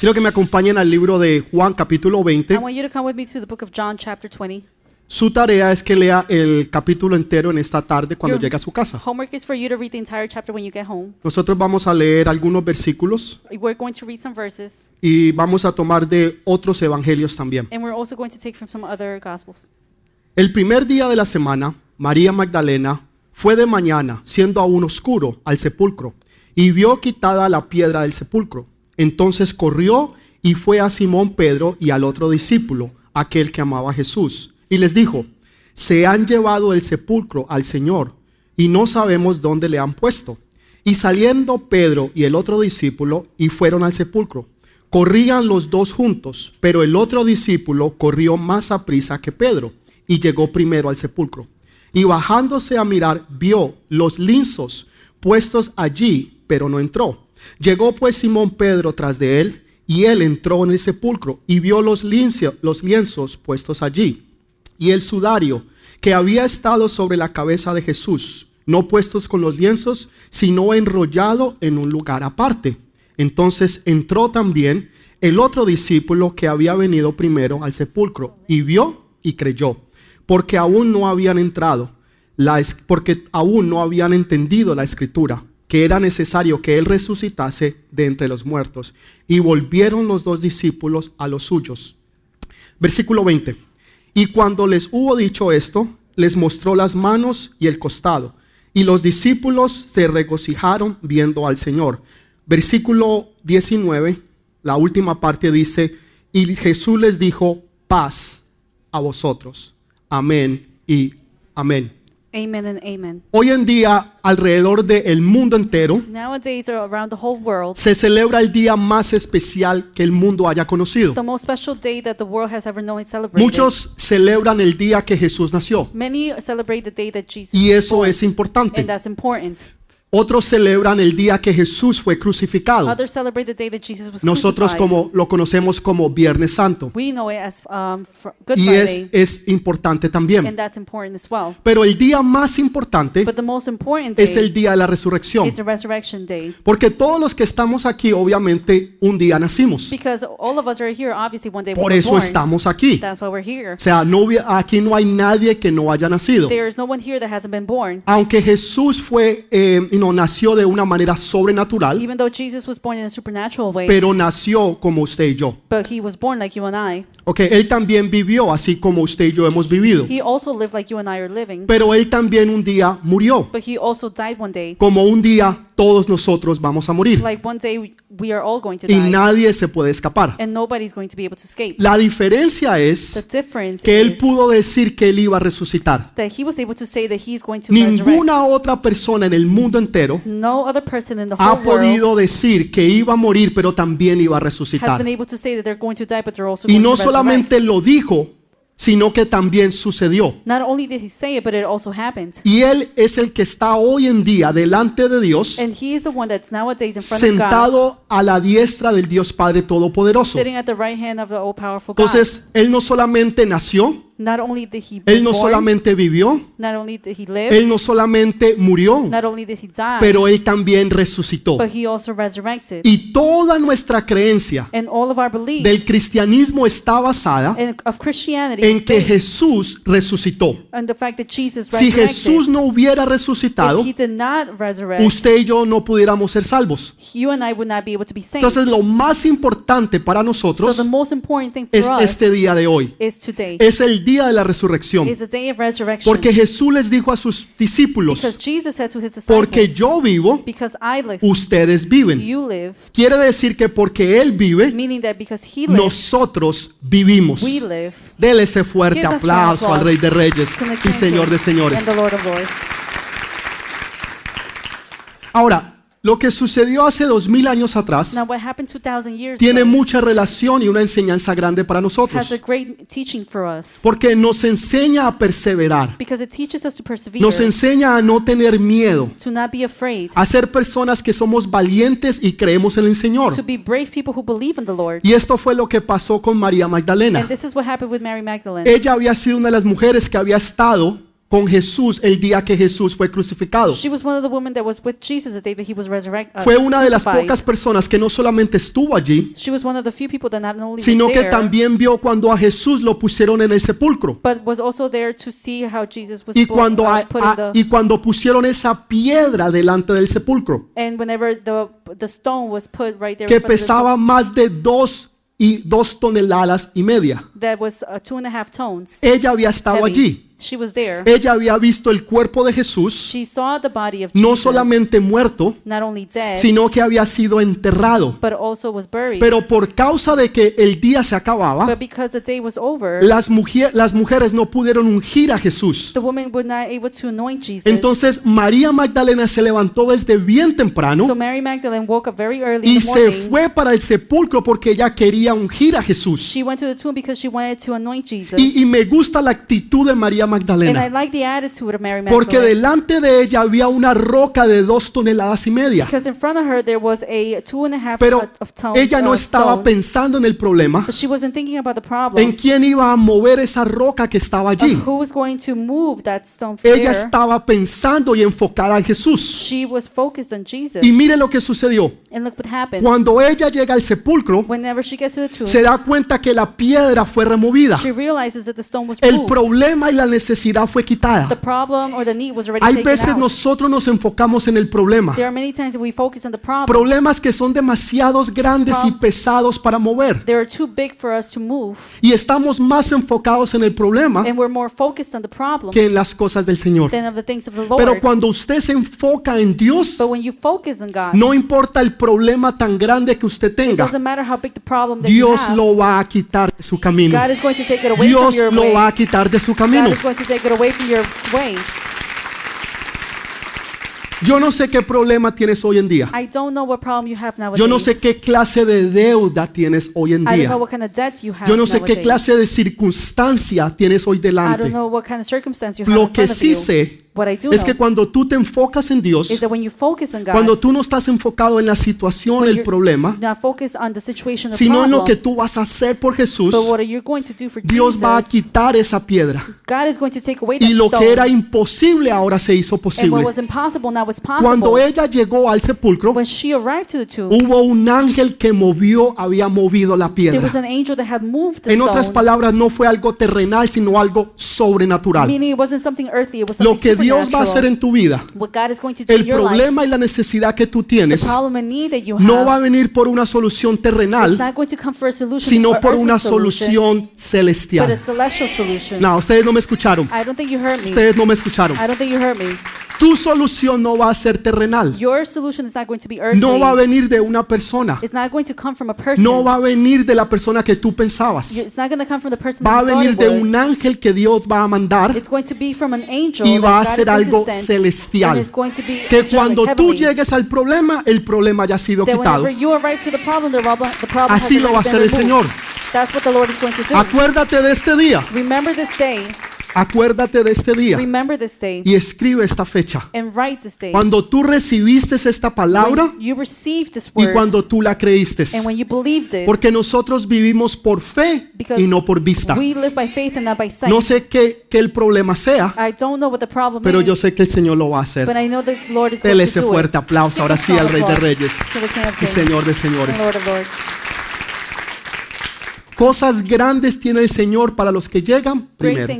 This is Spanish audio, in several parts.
Quiero que me acompañen al libro de Juan capítulo I 20. want you to come with me to the book of John, chapter 20. Su tarea es que lea el capítulo entero en esta tarde cuando Your llegue a su casa. Homework is for you to read the entire chapter when you get home. Nosotros vamos a leer algunos versículos We're going to read some verses, y vamos a tomar de otros evangelios también. and we're also going to take from some other gospels. El primer día de la semana, María Magdalena fue de mañana, siendo aún oscuro, al sepulcro y vio quitada la piedra del sepulcro. Entonces corrió y fue a Simón Pedro y al otro discípulo, aquel que amaba a Jesús, y les dijo, se han llevado el sepulcro al Señor y no sabemos dónde le han puesto. Y saliendo Pedro y el otro discípulo y fueron al sepulcro. Corrían los dos juntos, pero el otro discípulo corrió más a prisa que Pedro y llegó primero al sepulcro. Y bajándose a mirar, vio los linzos puestos allí, pero no entró. Llegó pues Simón Pedro tras de él, y él entró en el sepulcro y vio los, los lienzos puestos allí, y el sudario que había estado sobre la cabeza de Jesús, no puestos con los lienzos, sino enrollado en un lugar aparte. Entonces entró también el otro discípulo que había venido primero al sepulcro, y vio y creyó, porque aún no habían entrado, la porque aún no habían entendido la escritura, que era necesario que él resucitase de entre los muertos. Y volvieron los dos discípulos a los suyos. Versículo 20. Y cuando les hubo dicho esto, les mostró las manos y el costado. Y los discípulos se regocijaron viendo al Señor. Versículo 19, la última parte dice, y Jesús les dijo, paz a vosotros. Amén y amén. Amen and amen. Hoy en día, alrededor del mundo entero, Nowadays, or around the whole world, se celebra el día más especial que el mundo haya conocido. the most special day that the world has ever known is celebrated. Muchos celebran el día que Jesús nació Many celebrate the day that Jesus y was eso born, es importante. and that's important. Otros celebran el día que Jesús fue crucificado. Others celebrate the day that Jesus was Nosotros crucified. como lo conocemos como Viernes Santo We know it as um, fr- Good y es, Friday, es importante también. and that's important as well. Pero el día más importante But the most important day es el día de la resurrección. is the resurrection day. Porque todos los que estamos aquí, obviamente, un día nacimos. Because all of us are here, obviously one day we Por were eso born. estamos aquí. That's why we're here. O sea, no, hubi- aquí no hay nadie que no haya nacido. There is no one here that hasn't been born. Aunque Jesús fue, eh, y no, nació de una manera sobrenatural, Even though Jesus was born in a supernatural way, pero nació como usted y yo. but he was born like you and I. Ok, él también vivió así como usted y yo hemos vivido. He also lived like you and I are living, Pero él también un día murió. but he also died one day. Como un día todos nosotros vamos a morir. Like one day we- we are all going to Y die, nadie se puede escapar. and nobody's going to be able to escape. La diferencia The es difference que él is pudo decir que él iba a resucitar. that he was able to say that he's going to resurrect. Ninguna otra persona en el mundo entero No other person in the ha whole world podido decir que iba a morir, pero también iba a resucitar. been able to say that they're going to die, but they're also Y no solamente lo dijo, sino que también sucedió. Not only did he say it, but it also happened. Y él es el que está hoy en día delante de Dios, And he is the one that's nowadays in front of God, sentado a la diestra del Dios Padre Todopoderoso. sitting at the right hand of the all-powerful God. Entonces, él no solamente nació, Not only did he él no born, solamente vivió, not only did he live, él no solamente murió, not only did he die, pero él también resucitó. but he also resurrected. Y toda nuestra creencia and all of our beliefs del cristianismo está basada and of Christianity en que Jesús resucitó. on the fact that Jesus Si resurrected. Jesús no hubiera resucitado, if he did not resurrect, usted y yo no pudiéramos ser salvos. you and I would not be able to be saved. Entonces lo más importante para so nosotros the most important thing for es us este día de hoy. is today. Es el día de la resurrección. Porque Jesús les dijo a sus discípulos, porque yo vivo, ustedes viven. Quiere decir que porque Él vive, nosotros vivimos. Dele ese fuerte aplauso al Rey de Reyes y Señor de Señores. Ahora, lo que sucedió hace dos mil años atrás Now, what happened 2,000 years tiene ago mucha relación y una enseñanza grande para has a nosotros. great teaching for us Porque nos enseña a perseverar, because it teaches us to persevere, nos enseña a no tener miedo, to not be afraid, a ser personas que somos valientes y creemos en el Señor. to be brave people who believe in the Lord. Y esto fue lo que pasó con María Magdalena. And this is what happened with Mary Magdalene. Ella había sido una de las mujeres que había estado con Jesús el día que Jesús fue crucificado. Resurrected. Fue una de las pocas personas que no solamente estuvo allí, sino que también vio cuando a Jesús lo pusieron en el sepulcro. Y cuando, uh, a- a- y cuando pusieron esa piedra delante del sepulcro, que pesaba más de dos y dos toneladas y media. that was uh, two and a half tones. Ella había estado allí. She was there. Ella había visto el cuerpo de Jesús, She saw the body of no Jesus, solamente muerto, not only dead, sino que había sido enterrado. but also was buried. Pero por causa de que el día se acababa, but because the day was over, las, mujer- las mujeres no pudieron ungir a Jesús. the woman was not able to anoint Jesus. Entonces María Magdalena se levantó desde bien temprano so Mary Magdalene woke up very early in y the se morning. fue para el sepulcro porque ella quería ungir a Jesús. She went to the tomb because she wanted to anoint Jesus. Y, y me gusta la actitud de María Magdalena like the attitude of Mary porque Magdalene. delante de ella había una roca de dos toneladas y media. Because in front of her there was a two and a half Pero ella no estaba pensando en el problema, but she wasn't thinking about the en problem. quién iba a mover esa roca que estaba allí. who was going to move that stone from Ella estaba pensando y enfocada en Jesús. She was focused on Jesus. Y mire lo que sucedió. and look what happened. Cuando ella llega al sepulcro, Whenever she gets to the tomb, se da cuenta que la piedra fue removida. she realizes that the stone was El problema y la necesidad fue the quitada. problem or the need was already Hay veces nosotros nos enfocamos en el problema. there are many times that we focus on the problem. Problemas que son demasiados grandes y pesados para mover. they are too big for us to move, Y estamos más enfocados en el problema and we're more focused on the problem que en las cosas del Señor. Pero cuando usted se enfoca en Dios, no importa el problema tan grande que usted tenga, doesn't matter how big the problem that you Dios lo va a quitar de su camino. Dios lo va a quitar de su camino. Going to take it away from your way. Yo no sé qué problema tienes hoy en día. I don't know what problem you have nowadays. Yo no sé qué clase de deuda tienes hoy en I don't día. know what kind of debt you have Yo no sé qué nowadays. clase de circunstancia tienes hoy I don't delante. know what kind of circumstance you have Lo que front of sí you. sé es que cuando tú te enfocas en Dios, is that when you focus on God, cuando tú no estás enfocado en la situación, el problema, sino en lo que tú vas a hacer por Jesús, Dios va a quitar esa piedra. Y lo que era imposible ahora se hizo posible. Cuando ella llegó al sepulcro, hubo un ángel que movió, había movido la piedra. En otras palabras, no fue algo terrenal, sino algo sobrenatural. Lo que Dios va a hacer en tu vida, el problema y la necesidad que tú tienes, no va a venir por una solución terrenal, sino or por una solución celestial. No, ustedes no me escucharon. I don't think you heard me. Ustedes no me escucharon. Tu solución no va a ser terrenal. Your solution is not going to be earthly. No va a venir de una persona. It's not going to come from a person. No va a venir de la persona que tú pensabas. It's not going to come from the person Va a venir de un ángel que Dios va a mandar It's going to be from an angel y va a ser algo celestial. and it's going to be Que cuando tú llegues al problema, el problema ya ha sido quitado. you arrive to the problem, the problem, the problem Así lo va a hacer el. Señor. That's what the Lord is going to do. Acuérdate de este día. Remember this day. Acuérdate de este día Remember this day. y escribe esta fecha. And write this day. Cuando tú recibiste esta palabra when you received this y cuando tú la creíste. and when you believed it. Porque nosotros vivimos por fe y no por vista. we live by faith and not by sight. No sé qué, qué el problema sea, I don't know what the problem pero yo is, sé que el Señor lo va a but hacer. I know the Lord is Dele ese fuerte aplauso ahora sí al Rey de Reyes y Señor de Señores. Cosas grandes tiene el Señor para los que llegan primero.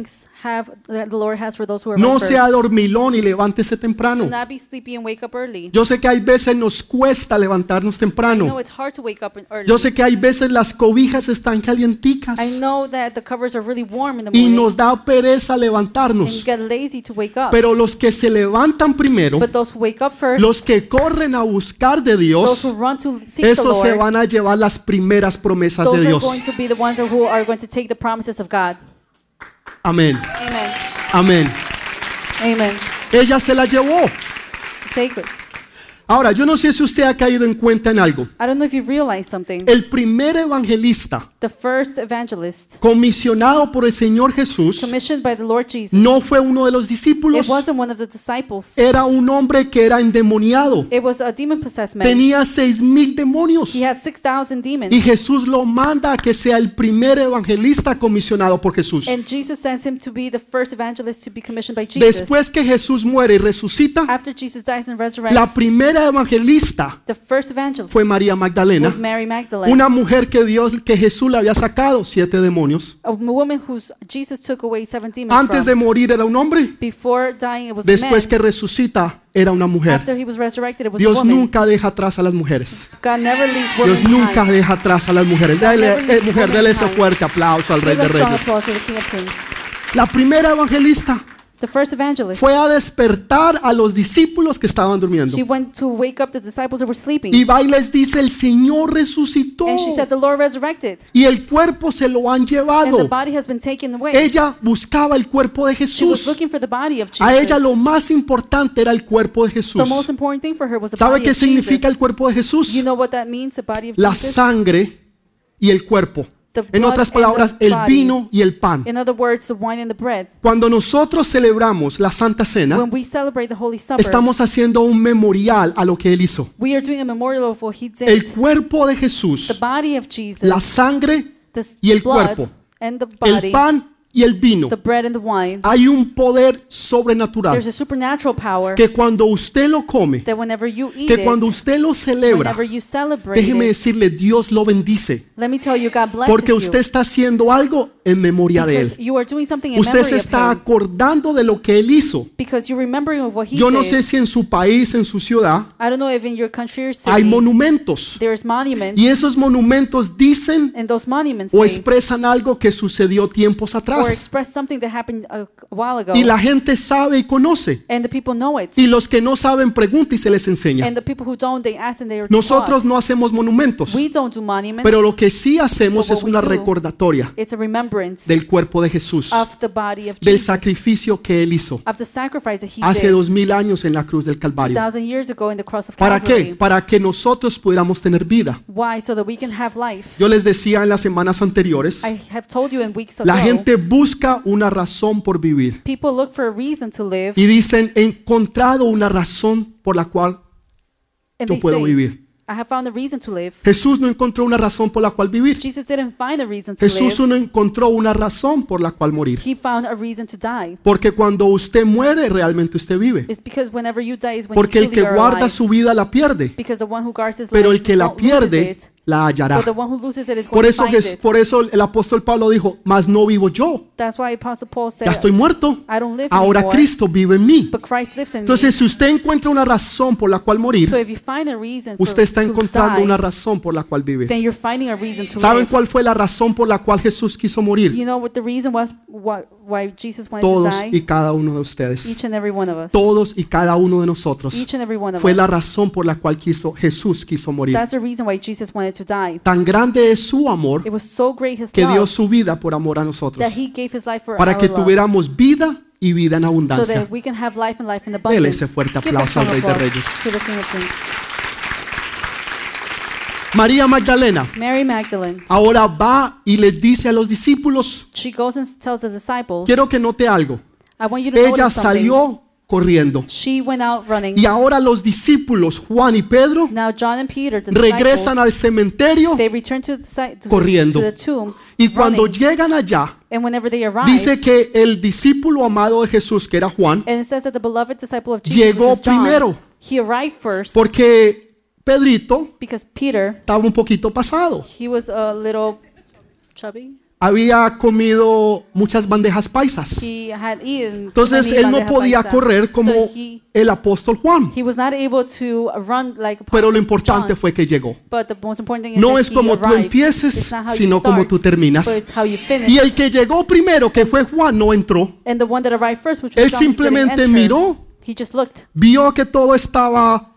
Things have that the Lord has for those who are No sea dormilón y levántese Do temprano. not be sleepy and wake up early. Yo sé que hay veces nos cuesta levantarnos I know temprano. it's hard to wake up early. Yo sé que hay veces las cobijas están calienticas I know that the covers are really warm in the y morning nos da pereza and you levantarnos. get lazy to wake up. Pero los que se levantan primero, but those who wake up first, los que corren a buscar de those Dios, who run to seek the esos se Lord, van a llevar las primeras promesas de are Dios. going to be the ones who are going to take the promises of God. Amén. Amén. Amen. Ella se la llevó. Take it. Ahora, yo no sé si usted ha caído en cuenta en algo. I don't know if you've realized something. El primer evangelista The first evangelist, comisionado por el Señor Jesús commissioned by the Lord Jesus, no fue uno de los it discípulos, wasn't one of the disciples. era un hombre que era endemoniado. It was a demon possessed man. Tenía seis mil demonios. He had 6,000 demons. Y Jesús lo manda a que sea el primer evangelista comisionado por Jesús. And Jesus sends him to be the first evangelist to be commissioned by Jesus. Después que Jesús muere y resucita, After Jesus dies and resurrects, la primera evangelista the first evangelist fue María Magdalena, una mujer que Dios, que Jesús le había sacado siete demonios. Antes de morir era un hombre, después que resucita era una mujer. Dios nunca deja atrás a las mujeres. Dios nunca deja atrás a las mujeres. Dale, eh, mujer, dele ese fuerte aplauso al Rey de Reyes. La primera evangelista The first evangelist. fue a despertar a los discípulos que estaban durmiendo. She went to wake up the disciples that were sleeping. Y va y les dice, el Señor resucitó. And she said, The Lord resurrected. Y el cuerpo se lo han And the llevado. body has been taken away. Ella buscaba el cuerpo de She was Jesús. looking for the body of A ella lo Jesus. más importante era el cuerpo de The Jesús. most important thing for her was the ¿Sabe body qué of significa el Jesus. cuerpo de Jesús? You know what that means, the body of La Jesus? sangre y el cuerpo. En otras palabras, el vino y el pan. In other words, the wine and the bread. Cuando nosotros celebramos la Santa Cena, When we celebrate the Holy Supper, estamos haciendo un memorial a lo que Él hizo. we are doing a memorial of what he El cuerpo de The Jesús, body of Jesus, la sangre, y el cuerpo. and the el body, pan y el vino. the bread and the wine. Hay un poder sobrenatural There's a supernatural power que cuando usted lo come, that whenever you eat que cuando usted lo celebra, whenever you celebrate déjeme it, decirle, Dios lo bendice. let me tell you, God blesses Porque usted you. está haciendo algo en memoria de Él. you are doing something in Usted se of está him. acordando de lo que Él hizo. Because you're remembering of what he Yo no sé si en su país, en su ciudad, I don't know if in your country or hay monumentos. monuments, Y esos monumentos dicen and those monuments o expresan algo que sucedió tiempos or atrás. express something that happened a, a while ago, Y la gente sabe y conoce. and the people know it. Y los que no saben, pregunta y se les enseña. And the people who don't, they ask and they are Nosotros no hacemos monumentos, We don't do monuments, pero lo que sí hacemos es una recordatoria it's a remembrance del cuerpo de Jesús, of the body of del Jesus, sacrificio que Él hizo hace dos mil años en la cruz del Calvario. 2,000 years ago in the cross of ¿Para qué? Para que nosotros pudiéramos tener vida. Why? So that we can have life. Yo les decía en las semanas anteriores, I have told you in weeks ago, la gente busca una razón por vivir people look for a reason to live, y dicen, he encontrado una razón por la cual and yo puedo say, vivir. I have found a reason to live. Jesús no encontró una razón por la cual vivir. Jesus didn't find a reason to Jesús live. no encontró una razón por la cual morir. He found a reason to die. Porque cuando usted muere, realmente usted vive. It's because whenever you die is when Porque you el que guarda alive. su vida la pierde, Because the one who guards his pero life el que la pierde it, la hallará. Por eso, por eso el apóstol Pablo dijo, mas no vivo yo, ya estoy muerto. Ahora Cristo vive en mí. Entonces, si usted encuentra una razón por la cual morir, usted está encontrando una razón por la cual vivir. ¿Saben cuál fue la razón por la cual Jesús quiso morir? Todos to y die? cada uno de ustedes. Each and every one of us. Todos y cada uno de nosotros. Each and every one of Fue la razón por la cual quiso Jesús quiso morir. To die. Tan grande es su amor It was so great his que dio love su vida por amor a nosotros. that he gave his life for Para our que love. tuviéramos vida y vida en so abundancia. that we can have life and life in Dele abundance. ese fuerte Give a aplauso al strong Rey de applause Reyes. to the King of Kings. María Magdalena Mary Magdalene, ahora va y le dice a los discípulos, she goes and tells the disciples, quiero que note algo. I want you to Ella notice something. salió corriendo. She went out running. Y ahora los discípulos, Juan y Pedro, Now John and Peter, the regresan al cementerio they return to the, to, corriendo. to the tomb, y cuando running. llegan allá, and whenever they arrive, dice que el discípulo amado de Jesús, que era Juan, and it says that the beloved disciple of Jesus, Llegó John, primero. he arrived first porque Pedrito because Peter, estaba un poquito pasado. he was a little chubby. Había comido muchas bandejas paisas. Entonces él no podía correr como So he, el apóstol Juan. like Pero lo importante John. fue que llegó. No es como tú empieces, sino como tú terminas. Y el que llegó primero, que fue Juan, no entró. first, Él John, simplemente miró. Vio que todo estaba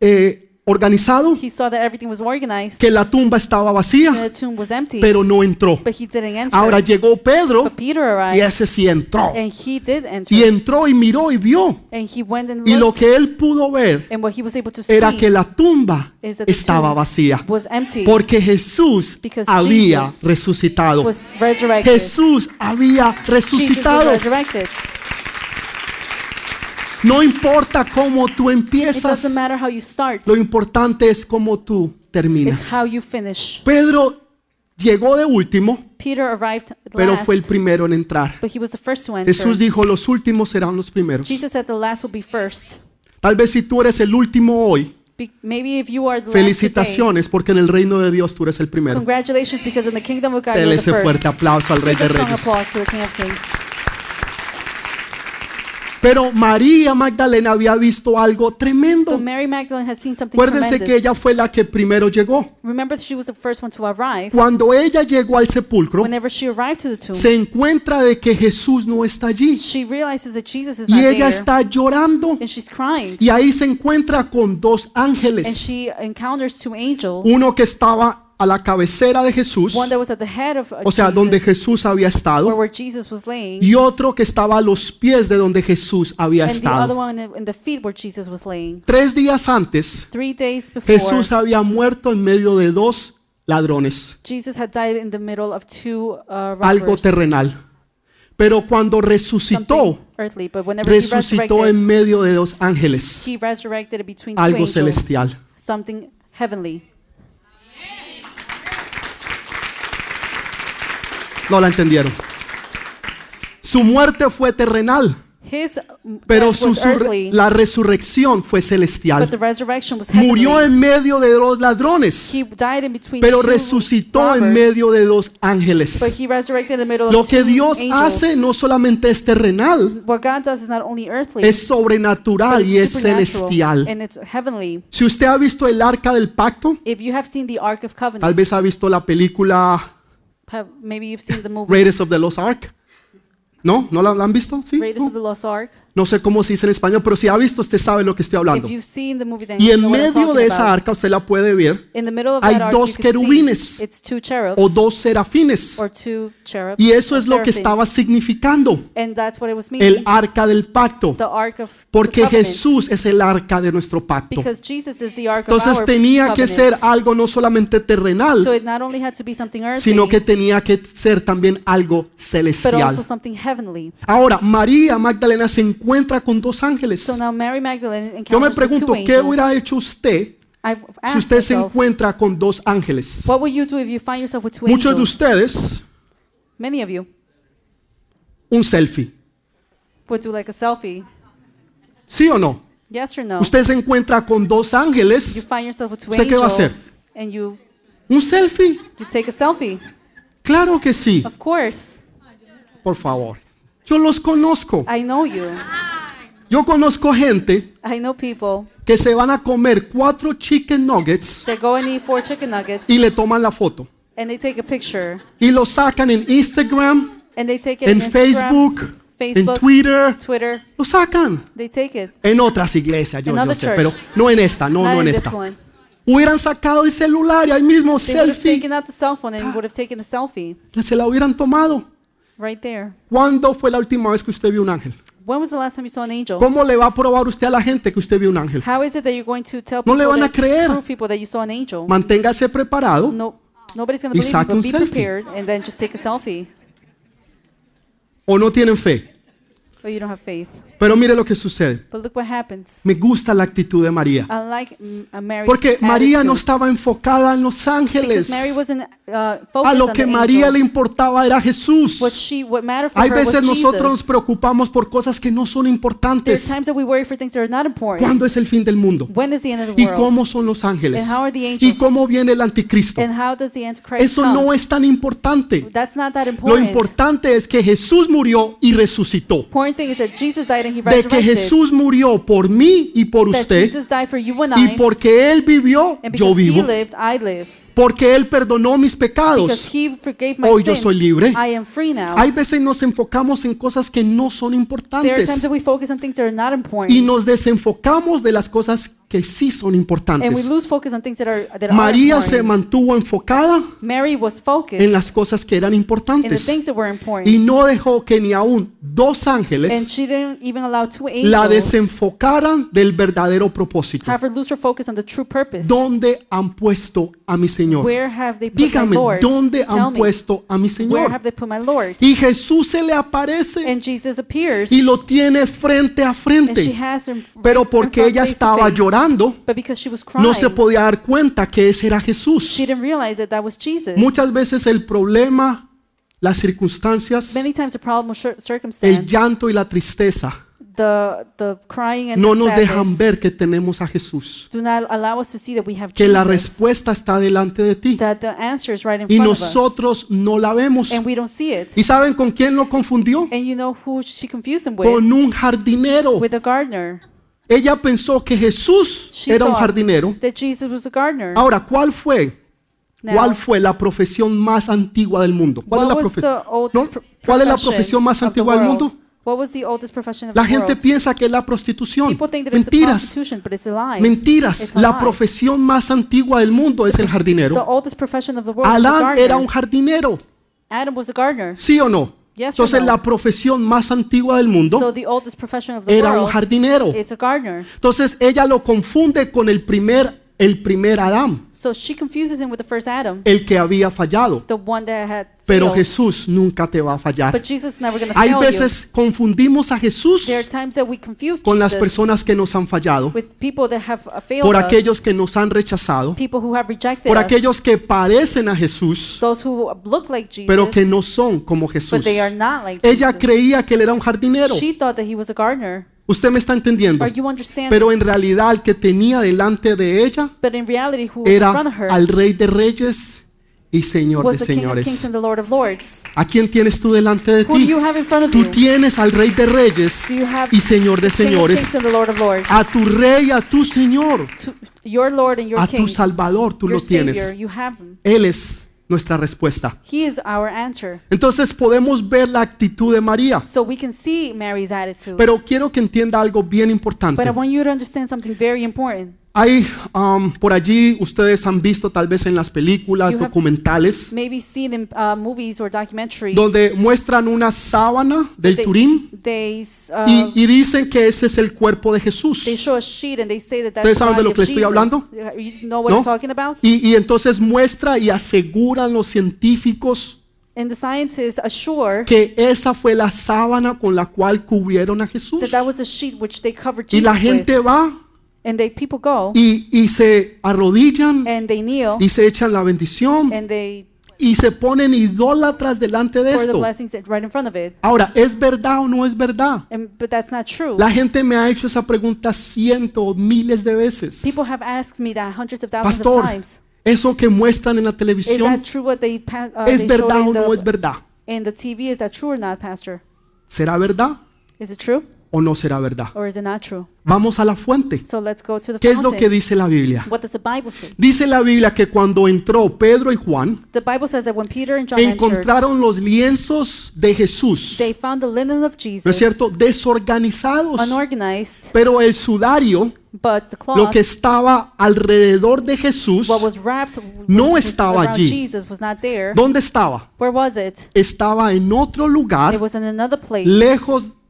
eh, organizado, he saw that everything was organized, que la tumba estaba vacía, the tomb was empty, pero no entró. but he didn't enter. Ahora llegó Pedro but Peter y ese sí entró. and he did enter, Y entró y miró y vio. and he went and Y lo looked, que él pudo ver and what he was able to era see que la tumba is that the estaba tomb vacía. was empty, Porque Jesús Because había Jesus resucitado. was resurrected. Jesús había Jesus was resucitado. resurrected. No importa cómo tú empiezas, doesn't matter how you start, lo importante es cómo tú terminas. how you finish. Pedro llegó de último, Peter arrived pero fue el primero en entrar. but he was the first to enter. Jesús dijo, los últimos serán los primeros. Jesus said the last will be first. Tal vez si tú eres el último hoy, Be- maybe if you are the last today, felicitaciones porque en el reino de Dios tú eres el primero. congratulations because in the kingdom of God Dele ese fuerte aplauso al Rey de Reyes. applause to the King of Kings. Pero María Magdalena había visto algo tremendo. Acuérdense que ella fue la que primero llegó. Remember she was the first one to arrive. Cuando ella llegó al sepulcro, Whenever she arrived to the tomb, se encuentra de que Jesús no está allí. she realizes that Jesus is Y ella está llorando. and she's crying. Y ahí se encuentra con dos And ángeles. she encounters two angels. Uno que estaba a la cabecera de Jesús, uh, o sea, Jesus, donde Jesús había estado. Y otro que estaba a los pies de donde Jesús había estado. Tres días antes, Jesús había muerto en medio de dos ladrones. Uh, Algo terrenal. Pero cuando resucitó, resucitó en medio de dos ángeles. Algo angels, celestial. something heavenly. No la entendieron. Su muerte fue terrenal, His pero death su earthly, la resurrección fue celestial. Murió en medio de dos ladrones, he died in between pero resucitó en medio de dos ángeles. but he resurrected in the middle Lo of que Dios angels. hace no solamente es terrenal, What God does is not only earthly, es sobrenatural y es celestial. Si usted ha visto el arca del pacto, If you have seen the Ark of Covenant, tal vez ha visto la película have- maybe you've seen the movie Raiders of the Lost Ark. ¿No? ¿No la, han visto? ¿Sí? Raiders ¿No? of the Lost Ark. No sé cómo se dice en español, pero si ha visto, usted sabe lo que estoy hablando. Movie, Y en medio de esa arca, usted la puede ver, hay dos querubines cherubs o dos serafines. cherubs. Y eso es lo que estaba significando el arca del pacto. Porque. Jesús es el arca de nuestro pacto. Entonces tenía que ser algo no solamente terrenal, So earthly, sino que tenía que ser también algo celestial. Ahora, María Magdalena se encuentra con dos ángeles. So now Mary Magdalene Yo me pregunto, ¿qué hubiera hecho usted si usted se encuentra con dos ángeles? what would you do if you find yourself with two Muchos de ustedes, Many of you un selfie. would do like a selfie. ¿Sí o no? Yes or no? Usted se encuentra con dos you ángeles, find yourself with two ¿Usted qué va a hacer? angels and you, un selfie. you take a selfie. Claro que sí, Of course. por favor. Yo los conozco. I know you. Yo conozco gente I know people que se van a comer cuatro chicken nuggets that go and eat four chicken nuggets y le toman la foto. and they take a picture Y lo sacan en Instagram, and they take it en Instagram, Facebook, en Twitter. Twitter. Lo sacan. They take it. En otras iglesias, yo, yo Another sé, church. pero no en esta, no, Not no en in this esta. one. Hubieran sacado el celular y ahí mismo They would have selfie, taken out the cell phone and would have taken a selfie se la hubieran tomado. Right there. ¿Cuándo fue la última vez que usted vio un ángel? When was the last time you saw an angel? ¿Cómo le va a probar usted a la gente que usted vio un ángel? How is it that you're going to tell No people le van a creer. that you saw an angel? Manténgase preparado. No, nobody's going to believe you, but be selfie. prepared and then just take a selfie. o no tienen fe. Or you don't have faith. Pero mire lo que sucede. But look what happens. Me gusta la actitud de María. I like uh, Mary's Porque María no estaba enfocada en los ángeles. Because Mary wasn't uh, A focused lo on que the María le importaba era Jesús. What she, what mattered for Hay her was veces nosotros nos Jesus. preocupamos por cosas que no son importantes. times that we worry for things that are not important. ¿Cuándo es el fin del mundo? When is the end of the ¿Y world? cómo son los ángeles? And how are the ¿Y angels? cómo viene el anticristo? And how does the Antichrist Eso come? no es tan importante. That's not that Lo important. importante es que Jesús murió y resucitó. important thing is that Jesus died and he De que. Jesús murió por mí y por usted. Jesus died for you and Y I. porque Él vivió, yo vivo. Porque Él perdonó mis Because pecados. he forgave my Hoy yo soy libre. Hay veces nos enfocamos en cosas que no son importantes y nos desenfocamos de las cosas que sí son importantes. María se mantuvo enfocada en las cosas que eran importantes y no dejó que ni aún dos ángeles la desenfocaran del verdadero propósito. ¿Dónde han puesto a mi Señor? Where have they put my Dígame, Lord? ¿dónde han puesto a mi where Señor? have they put my Lord? Y Jesús se le aparece And Jesus appears, y lo tiene frente a frente. Pero porque front ella estaba llorando, But because she was crying, no se podía dar cuenta que ese era Jesús. she didn't realize that that was Jesus. Muchas veces el problema, las circunstancias, el llanto y la tristeza the the crying and no nos sadness dejan ver que tenemos a Jesús. do not allow us to see that we have Que la respuesta está delante de ti That the answer is right in y front of us, nosotros no la vemos. and we don't see it. ¿Y saben con quién lo confundió? And you know who she confused him with? Con un jardinero. With a gardener. Ella pensó que Jesús She era un thought jardinero. That Jesus was a gardener. Ahora, ¿cuál fue? ¿Cuál fue la profesión más antigua del mundo? ¿Cuál es what la, was profe- ¿No? ¿Cuál es la profesión más antigua del world? mundo? What was the oldest profession of La the gente world? piensa que es la prostitución. People think that it's the Mentiras. prostitution, but it's a lie. Mentiras. It's a La lie. profesión más antigua del mundo es el The jardinero. oldest profession of the world was a Adán gardener. era un jardinero. Adam was a gardener. ¿Sí o no? Yes or Entonces no? la profesión más antigua del So mundo the oldest profession of the era un world, jardinero. it's a gardener. Entonces ella lo confunde con el primer, el primer Adán, So she confuses him with the first Adam, el que había fallado. the one that had Pero. Jesús nunca te va a fallar. Hay veces confundimos a. Jesús con las personas que nos han fallado, uh, por aquellos que nos han rechazado, por aquellos que parecen a Jesús, pero que no son como Jesús. Ella creía que él era un jardinero. Usted me está entendiendo. Pero en realidad el que tenía delante de ella era al Rey de Reyes y Señor de Señores. ¿A quién tienes tú delante de ti? Tú tienes al Rey de Reyes y Señor de Señores, a tu Rey, a tu Señor, a tu Salvador, tú lo tienes. Él es nuestra respuesta. He is our answer. Entonces podemos ver la actitud de María, So we can see Mary's attitude. pero quiero que entienda algo bien importante. Hay um, por allí, ustedes han visto tal vez en las películas, You documentales, Maybe seen in uh, movies or documentaries. donde muestran una sábana del they, Turín they, uh, y, y dicen que ese es el cuerpo de Jesús. they show a sheet and they say that that's ¿Ustedes saben de lo que les estoy hablando? You know what ¿No? I'm talking about? Y, y entonces muestra y aseguran los científicos And the scientists assure que esa fue la sábana con la cual cubrieron a Jesús. that that was the sheet which they covered Y Jesus la gente with. va And they people go y, y se arrodillan and they kneel y se echan la bendición and they y se ponen idólatras delante de esto. right in front of it. Ahora, ¿es verdad o no es verdad? And but that's not true. La gente me ha hecho esa pregunta cientos, miles de veces. People have asked me that hundreds of thousands Pastor, of times. eso que muestran en la Is televisión, that true what they, uh, ¿es verdad o in no es the, verdad? in the TV? Is that true or not, Pastor? ¿Será verdad Is it true o no será verdad? or is it not true? Vamos a la fuente. So let's go to the ¿Qué es lo que dice la Biblia? What does the Bible say? Dice la Biblia que cuando entró Pedro y Juan, The Bible says that when Peter and John entered, encontraron los lienzos de Jesús, they found the linen of ¿no es Jesus cierto? Desorganizados. Pero el sudario, but the lo que estaba alrededor de Jesús, what was wrapped no estaba allí. Jesus was not there. ¿dónde estaba? Where was it? Estaba en otro lugar, It was in another place, lejos de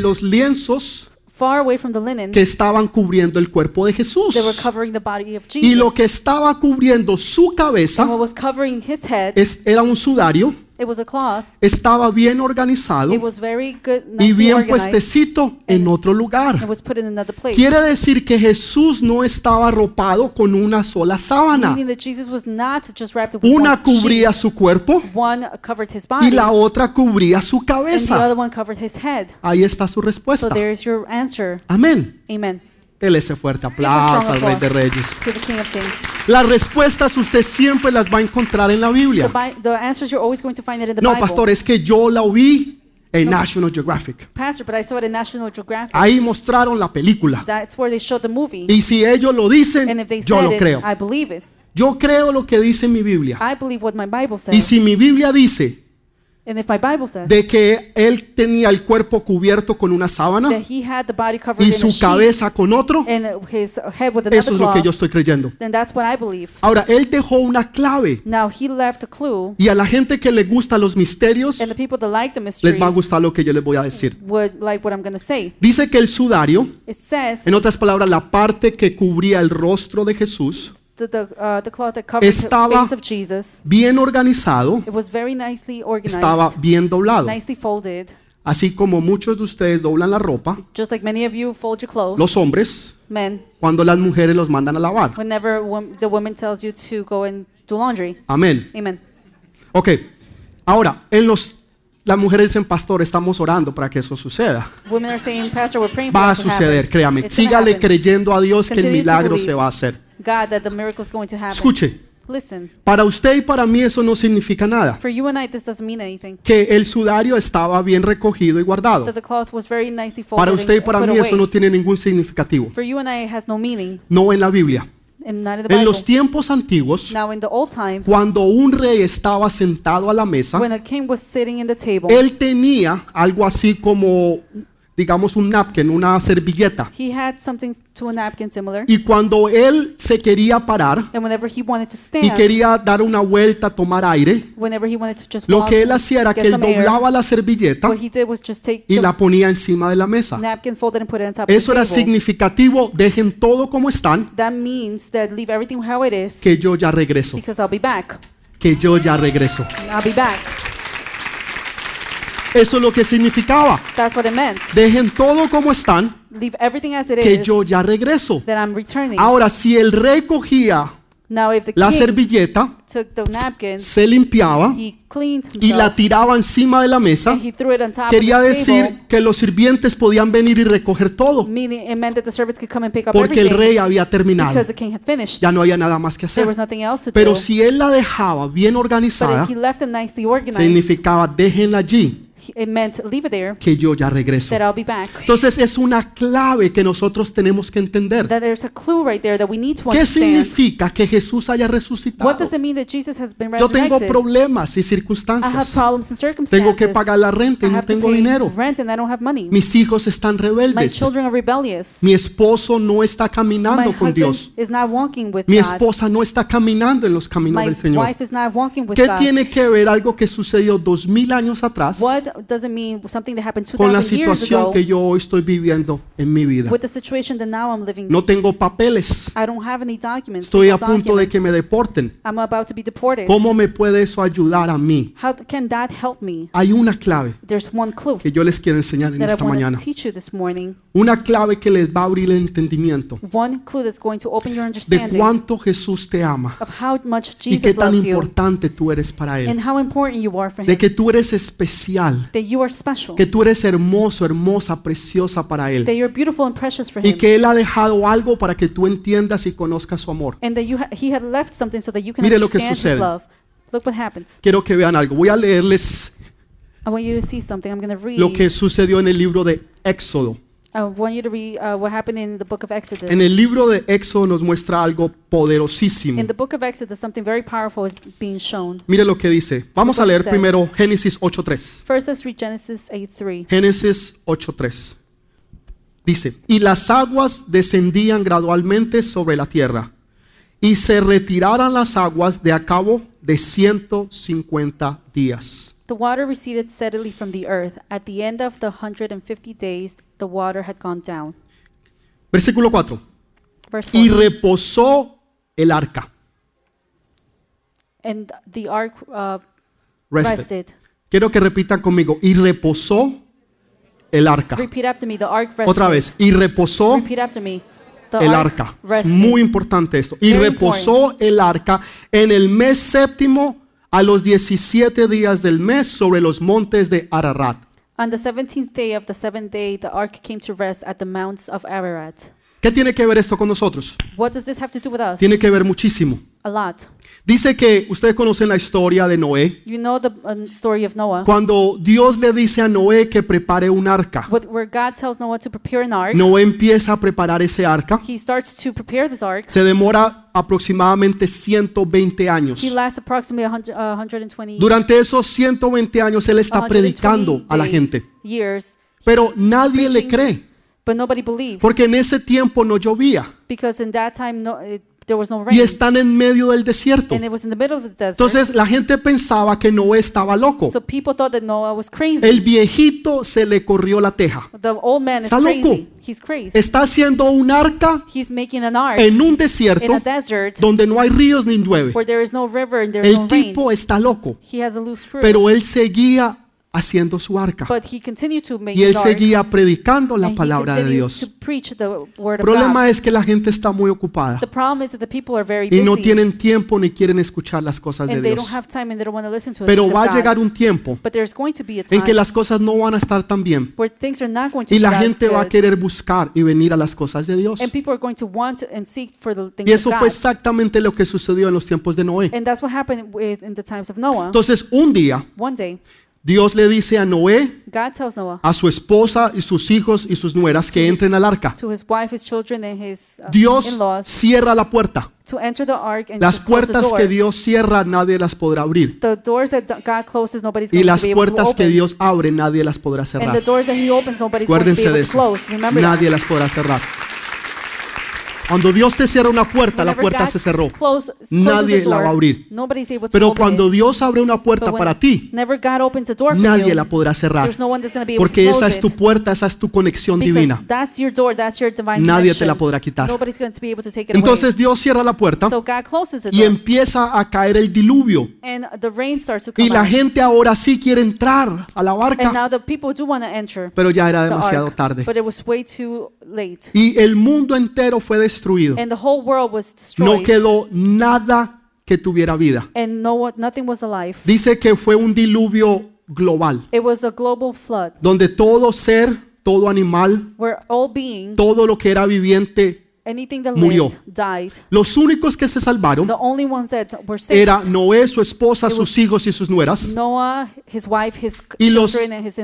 los lienzos far away from the linen. que estaban cubriendo el cuerpo de Jesús. They were covering the body of Jesus. Y lo que estaba cubriendo su and cabeza what was covering his head, es- era un sudario, it was a cloth. estaba bien organizado It was very good, y bien puestecito en otro It lugar. was put in another place. Quiere decir que Jesús no estaba arropado con una sola sábana. Meaning that Jesus was not just wrapped with Una one cubría sheet. su cuerpo One covered his body, y la otra cubría su and the cabeza. other one covered his head. Ahí está su So respuesta. there's your answer. Amén. Amen. Dele ese fuerte aplauso al Rey de Reyes. Las respuestas usted siempre las va a encontrar en la Biblia. Bi- the answers you're always going to find it in the No, pastor, es que yo la vi en National Geographic. Pastor, but I saw it in National Geographic. Ahí mostraron la película. That's where they showed the movie. Y si ellos lo And dicen, if they yo said lo it, creo. I believe it. Yo creo lo que dice mi Biblia. I believe what my Bible says. Y si mi Biblia dice And if my Bible says de que él tenía el cuerpo cubierto con una sábana that he had the body covered y in a su sheet cabeza con otro, and his head with eso es lo que yo estoy creyendo. then that's what I believe. Ahora, él dejó una clave Now he left a clue, y a la gente que le gusta los misterios and the people that like the les mysteries va a gustar lo que yo les voy a decir. would like what I'm going to say. Dice que el sudario, It says en otras palabras, la parte que cubría el rostro de Jesús, that the, the cloth that covered the Estaba- face of Jesus, bien organizado, it was very nicely estaba organized, bien doblado. nicely folded, Así como muchos de ustedes doblan la ropa, just like many of you fold your clothes, los hombres, men, cuando las mujeres los mandan a lavar. whenever wom- the woman tells you to go and do laundry. Amén. Amen. Ok. Ahora, en los, las mujeres dicen, pastor, estamos orando para que eso suceda. Saying, Va a suceder, créame. Sígale creyendo a Dios que el milagro se va a hacer. God, that the miracle is going to happen. Escuche, Listen, para usted y para mí eso no significa nada. for you and I, this doesn't mean anything. Que el sudario estaba bien recogido y guardado. That the cloth was very nicely folded Para usted y para mí away. eso no tiene ningún significativo. For you and I, it has no meaning, No en la Biblia. En los tiempos antiguos, Now, in the old times, cuando un rey estaba sentado a la mesa, when a king was sitting in the table, él tenía algo así como, digamos, un napkin, una servilleta. he had something to a napkin similar. Y cuando él se quería parar And whenever he wanted to y stand, quería dar una vuelta, tomar aire, whenever he wanted to just lo walk, que él hacía era get que él some air, doblaba la servilleta what he did was just take y the la ponía encima de la mesa. napkin, fold it, and put it on top Eso the era table. significativo, dejen todo como están, That means that leave everything how it is, que yo ya regreso, because I'll be back. que yo ya regreso. I'll be back. Eso es lo que significaba. That's what it meant. Dejen todo como están, Leave everything as it que is, yo ya regreso. that I'm returning. Ahora, si el rey cogía Now, if the la king servilleta, took the napkin, se limpiaba he cleaned y la tiraba encima de la mesa, and he threw it on top quería of the decir table, que los sirvientes podían venir y recoger todo, meaning it meant that the servants could come and pick up porque el everything rey había terminado. because the king had finished. Ya no había nada más que There hacer. was nothing else to Pero do. si él la dejaba bien But organizada, if he left it nicely organized, significaba déjenla allí, it meant leave it there, que yo ya regreso. that I'll be back. Entonces es una clave que nosotros tenemos que entender. That there's a clue right there that we need to ¿Qué understand. significa que Jesús haya What resucitado? does it mean that Jesus has been Yo tengo problemas y I have circunstancias. problems and circumstances. Tengo que pagar la renta y no have to tengo pay dinero. rent and I don't have money. Mis hijos están My rebeldes. children are rebellious. Mi esposo no está My caminando con husband Dios. is not walking with Mi God. esposa no está caminando en los caminos My del Señor. wife is not walking with ¿Qué God. tiene que ver algo que sucedió dos mil años atrás What does it mean something that happened con la 2000 years situación ago que yo hoy estoy viviendo en mi vida? with the situation that now I'm living? No tengo papeles. I don't have any documents. Estoy a legal punto de que me deporten. I'm about to be deported. ¿Cómo me puede eso ayudar a mí? How can that help me? Hay una clave There's one clue que yo les quiero enseñar en that I esta want mañana. to teach you this morning. Una clave que les va a abrir el entendimiento One clue that's going to open your de understanding cuánto Jesús te ama of how much y qué Jesus tan loves you importante tú eres para Él. and how important you are for De Him. que tú eres especial, That you are special. que tú eres hermoso, hermosa, preciosa para Él. That you're beautiful and precious for Y Him. que Él ha dejado algo para que tú entiendas y conozcas su amor. And that you ha- He had left something so that you can Mire lo que sucede. love. Look what happens. Quiero que vean algo. Voy a leerles I want you to see something. I'm going to read. lo que sucedió en el libro de Éxodo. I want you to read uh, what happened in the book of Exodus. En el libro de Éxodo nos muestra algo poderosísimo. In the book of Exodus, something very powerful is being shown. Mire lo que dice. Vamos a leer says. primero Génesis 8.3. First, let's read Genesis 8:3. Génesis 8.3. Dice, y las aguas descendían gradualmente sobre la tierra, y se retiraran las aguas de a cabo de 150 días. The water receded steadily from the earth. At the end of the 150 days, the water had gone down. Versículo 4. Verse Y 4. reposó el arca. And the ark uh, Rested. rested. Quiero que repitan conmigo. Y reposó el arca. Repeat after me. The ark rested. Otra vez. Y reposó Repeat after me. The el ark arca. Es rested. muy importante esto. Y Very reposó el arca en el mes séptimo a los 17 días del mes sobre los montes de Ararat. On the 17th day of the seventh day, the ark came to rest at the mounts of Ararat. ¿Qué tiene que ver esto con nosotros? What does this have to do with us? Tiene que ver muchísimo. A lot. Dice que ustedes conocen la historia de Noé. You know the um, story of Noah, Cuando Dios le dice a Noé que prepare un arca, where God tells Noah to prepare an ark. Noé empieza a preparar ese arca. He starts to prepare this ark. Se demora aproximadamente 120 años. He lasts approximately 100, uh, 120, Durante esos 120 años él está 120 predicando a la gente, years, pero nadie le cree, but nobody believes porque en ese tiempo no llovía because in that time it, no y están en medio del desierto. Entonces la gente pensaba que Noé estaba loco. El viejito se le corrió la teja. Está loco. Está haciendo un arca en un desierto donde no hay ríos ni llueve. El tipo está loco, He has a loose screw, pero él seguía haciendo su arca but he continued to make y él seguía predicando la palabra de Dios. El problema es que la gente está muy ocupada The problem is that the people are very y no tienen tiempo ni quieren escuchar las cosas de Dios. don't have time and they don't want to listen to the Pero va a llegar un tiempo en que las cosas no van a estar tan bien where things are not going to y la gente va a querer buscar y venir a las cosas de Dios. Y eso fue exactamente lo que sucedió en los tiempos de Noé. Entonces, un día One day, Dios le dice a Noé, God tells Noah a su esposa y sus hijos y sus nueras que entren al arca. to his wife, his children, and his uh, Dios cierra la puerta. to enter the ark and Las puertas que Dios cierra nadie las podrá abrir. the doors that God closes, nobody's Y las puertas que. Dios abre nadie las podrá cerrar. Acuérdense de eso. Nadie las podrá cerrar. Cuando Dios te cierra una puerta, la puerta se cerró. Nadie la va a abrir. Pero cuando. Dios abre una puerta para ti, nadie la podrá cerrar. Porque esa es tu puerta, esa es tu conexión divina. Nadie te la podrá quitar. Entonces Dios cierra la puerta y empieza a caer el diluvio. Y la gente ahora sí quiere entrar a la barca, now the people do want to enter pero ya era demasiado tarde. Late. Y el mundo entero fue destruido. And the whole world was No destroyed, quedó nada que tuviera vida. and no nothing was alive. Dice que fue un diluvio global, It was a global flood donde todo ser, todo animal, where all being, todo lo que era viviente, Murió. los únicos que se salvaron The only ones that were saved, era Noé, su esposa, sus hijos y sus nueras, Noah, his wife, his y los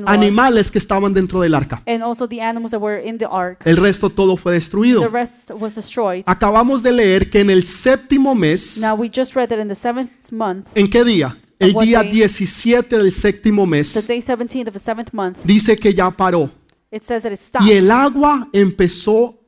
animales que estaban dentro del arca. and also the animals that were in the ark. El resto todo fue The destruido. rest was destroyed. Acabamos de leer que en el séptimo mes, Now we just read that in the seventh month, ¿en qué día? El día day? 17 del séptimo mes, day 17 of the seventh month, dice que ya paró it says that it stopped, y el agua empezó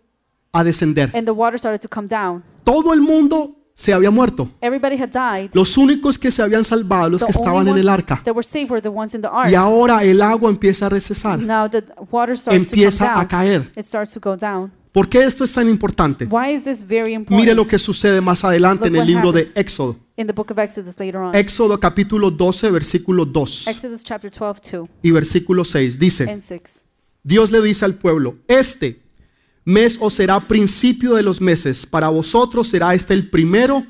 a descender. and the water started to come down. Todo el mundo se había muerto. Everybody had died. Los únicos que se habían salvado, los The que estaban only en el ones arca. that were saved were the ones in the ark. Y ahora el agua empieza a recesar, Now the water starts to come empieza a down. caer. It starts to go down. ¿Por qué esto es tan importante? Why is this very important? Mire lo que sucede más adelante en Look el what libro de happens. Éxodo. in the book of Exodus later on. Éxodo capítulo 12, versículo 2 Exodus chapter 12, 2 y versículo 6. Dice, and 6. Dios le dice al pueblo, este mes os será principio de los meses, para vosotros será este el primero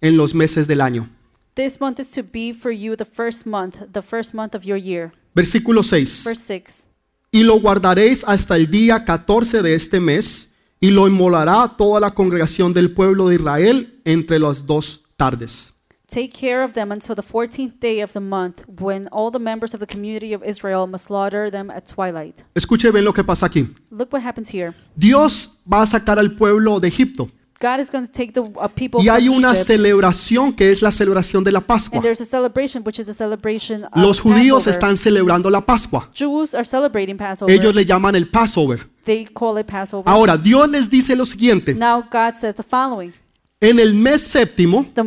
en los meses del año. This month is to be for you the first month, the first month of your year. Versículo 6. Verse 6. Y lo guardaréis hasta el día 14 de este mes, y lo inmolará toda la congregación del pueblo de Israel entre las dos tardes. Take care of them until the 14th day of the month, when all the members of the community of Israel must slaughter them at twilight. Escuche bien lo que pasa aquí. Look what happens here. Dios va a sacar al pueblo de Egipto God is going to take the uh, people y hay from una Egypt, celebración que es la celebración de la Pascua. and there's a celebration, which is a celebration of Los judíos Passover. están celebrando la Pascua. Jews are celebrating Passover. Ellos le llaman el Passover. they call it Passover. Ahora, Dios les dice lo siguiente. now God says the following: En el mes séptimo, the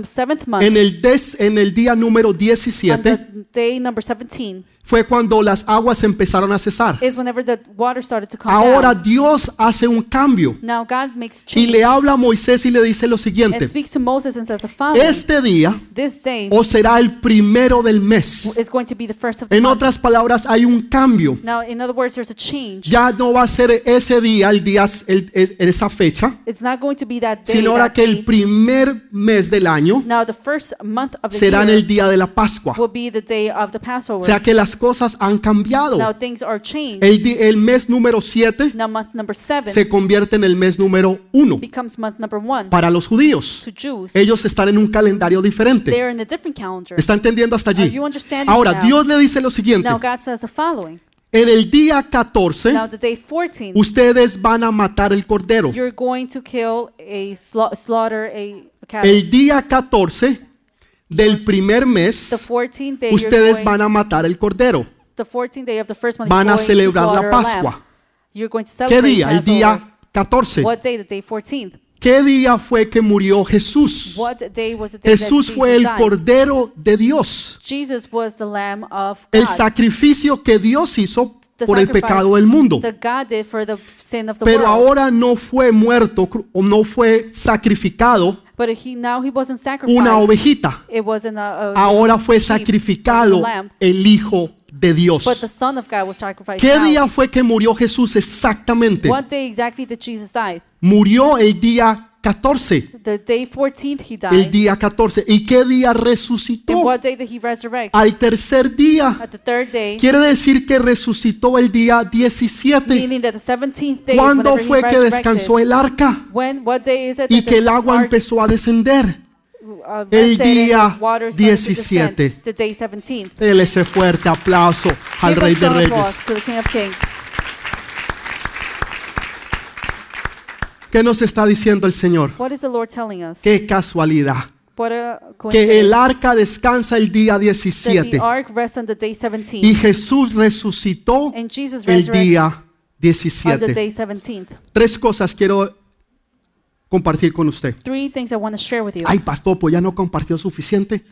month, en el, des- en el día número on 17, the day number 17, fue cuando las aguas empezaron a cesar. Ahora down. Dios hace un cambio y le habla a Moisés y le dice lo siguiente. Este día day os será el primero del mes. En otras palabras, hay un cambio. Now, in other words, there's a change. Ya no va a ser ese día, el día, el- en esa fecha, It's not going to be that day. sino ahora que el primer mes del año Now, the first month of the será en el día de la Pascua. will be the day of the O sea que las cosas han cambiado. Now things are changed. El, di- el mes número 7 Now month number seven se convierte en el mes número 1 becomes month number one para los judíos. to Jews. Ellos están en un calendario diferente. They're in a different calendar. ¿Está entendiendo hasta Are allí? you understanding Ahora, now? Dios le dice lo siguiente. Now God says the following. En el día 14, Now the day 14, ustedes van a matar el cordero. you're going to kill a sla- slaughter a cattle. El día 14 del primer mes, 14th day you're ustedes van a matar el cordero. the 14th day of the first month Van you're a going to celebrar la. Pascua. ¿Qué día? El día 14. What day? The day 14th. ¿Qué día fue que murió Jesús? Jesús fue el cordero de Dios. Jesus was the lamb of El sacrificio que Dios hizo por el pecado del mundo. Pero ahora no fue muerto o no fue sacrificado But he now he wasn't sacrificed. una ovejita. It wasn't a, a Ahora fue sacrificado el Hijo de Dios. But the Son of God was sacrificed. ¿Qué now. día fue que murió Jesús exactamente? What day exactly did Jesus die? Murió el día 14. The day 14th he El died. día 14. ¿Y qué día resucitó? what day did he resurrect? Al tercer día. At the third day, Quiere decir que resucitó el día 17. meaning that the 17th day ¿Cuándo fue que descansó el arca? When, what day is it Y que el agua empezó a descender. uh, el día the water started to 17. descend? The day 17th. Dele ese fuerte aplauso al Rey de Reyes. applause to the King of Kings. ¿Qué nos está diciendo el Señor? What is the Lord telling us? Qué casualidad. What a Que el arca descansa el día That 17 the ark rests on the day 17. y Jesús resucitó el día on the 17. day 17th. Tres cosas quiero compartir con usted. Ay, pastor, pues ya no compartió suficiente.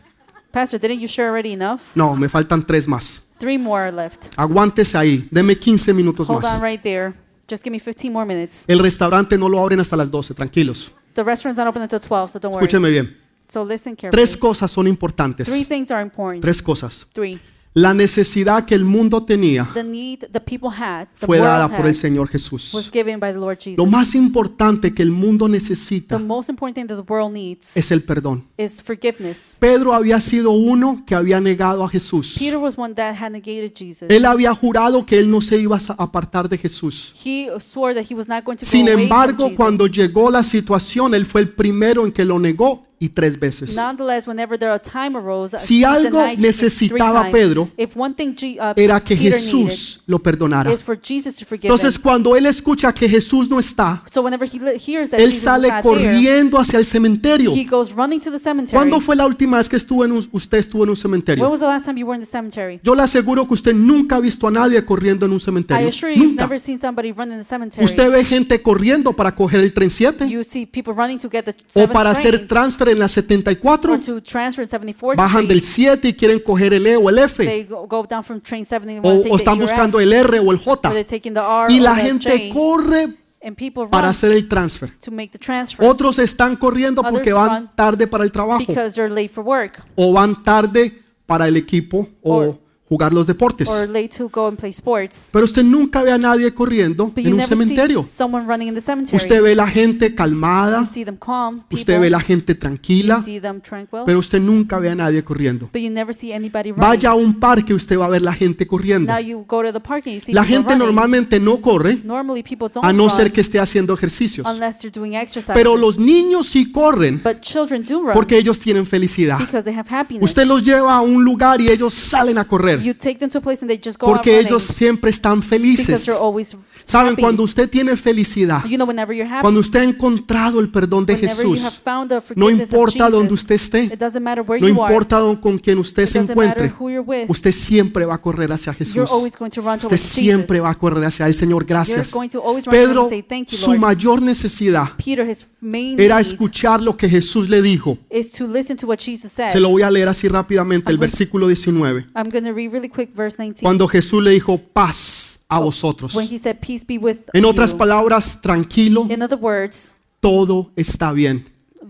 Pastor, didn't you share already enough? No, me faltan tres más. Three more left. Aguántese ahí, deme 15 minutos Hold on right there. Just give me 15 more minutes. El restaurante no lo abren hasta las 12, tranquilos. The restaurant's not open until 12, so don't worry. Escúcheme bien. So listen carefully. Tres cosas son importantes. Three things are important. Tres cosas. Three. La necesidad que el mundo tenía The need the people had, the fue dada por el Señor was Jesús. given by the Lord Jesus. Lo más importante que el mundo The necesita most important thing that the world needs es el perdón. is forgiveness. Pedro había sido uno que había negado a Jesús. Peter was one that had negated Jesus. Él había jurado que él no se iba a apartar de Jesús. He swore that he was not going to Sin embargo, cuando llegó la situación, él fue el primero en que lo negó y tres veces. Si algo necesitaba. Pedro, if one thing G- uh, Era que Jesús lo perdonara. Entonces, cuando él escucha que Jesús no está, So whenever he li- hears that él sale corriendo hacia el cementerio. he goes running to the cemetery. ¿Cuándo fue la última vez que estuvo en un- usted estuvo en un When cementerio? was the last time you were in the cemetery? Yo le aseguro que usted nunca ha visto a nadie corriendo en un I cementerio. assure you, you've Nunca. never seen somebody run in the cemetery. Usted ve gente corriendo para coger el tren 7 you see people running to get the o para hacer transfer en la 74. or to transfer in 74th Bajan del Street. 7 y quieren coger el E o el F. They go, go down from train 7 and O, o están buscando el R o el J. Y la gente corre para hacer el transfer. Otros están corriendo porque van tarde para el trabajo o van tarde para el equipo o jugar los deportes. Pero usted nunca ve a nadie corriendo en un cementerio. Usted ve la gente calmada, calm, usted ve la gente tranquila, pero usted nunca ve a nadie corriendo. Vaya a un parque, usted va a ver la gente corriendo. Now you go to the park and you see La gente normalmente no corre Normally people don't a no ser que esté haciendo ejercicios. unless you're doing exercise. Pero los niños sí corren porque ellos tienen felicidad. because they have happiness. Usted los lleva a un lugar y ellos salen a correr you take them to a place and they just go out porque running ellos siempre están because felices. they're always Saben, happy. cuando usted tiene felicidad, you know whenever you're happy, cuando usted ha encontrado el perdón de whenever you have Jesús, found the no forgiveness of importa donde usted esté, it doesn't matter where no you are. importa con quien usted se doesn't matter encuentre, who you're with. usted siempre va a correr hacia Jesús. You're always going to run Usted siempre Jesus. va a correr hacia el Señor. Gracias. going to always run to him Pedro, and say, thank you, su Lord. mayor necesidad Peter, his main era need escuchar lo que Jesús le dijo. is to listen to what Jesus said. Se lo voy a leer así rápidamente, el versículo 19. I'm going to read really quick verse 19. Cuando Jesús le dijo paz a vosotros. when he said, peace be with En otras you. palabras, tranquilo, In other words, todo está bien.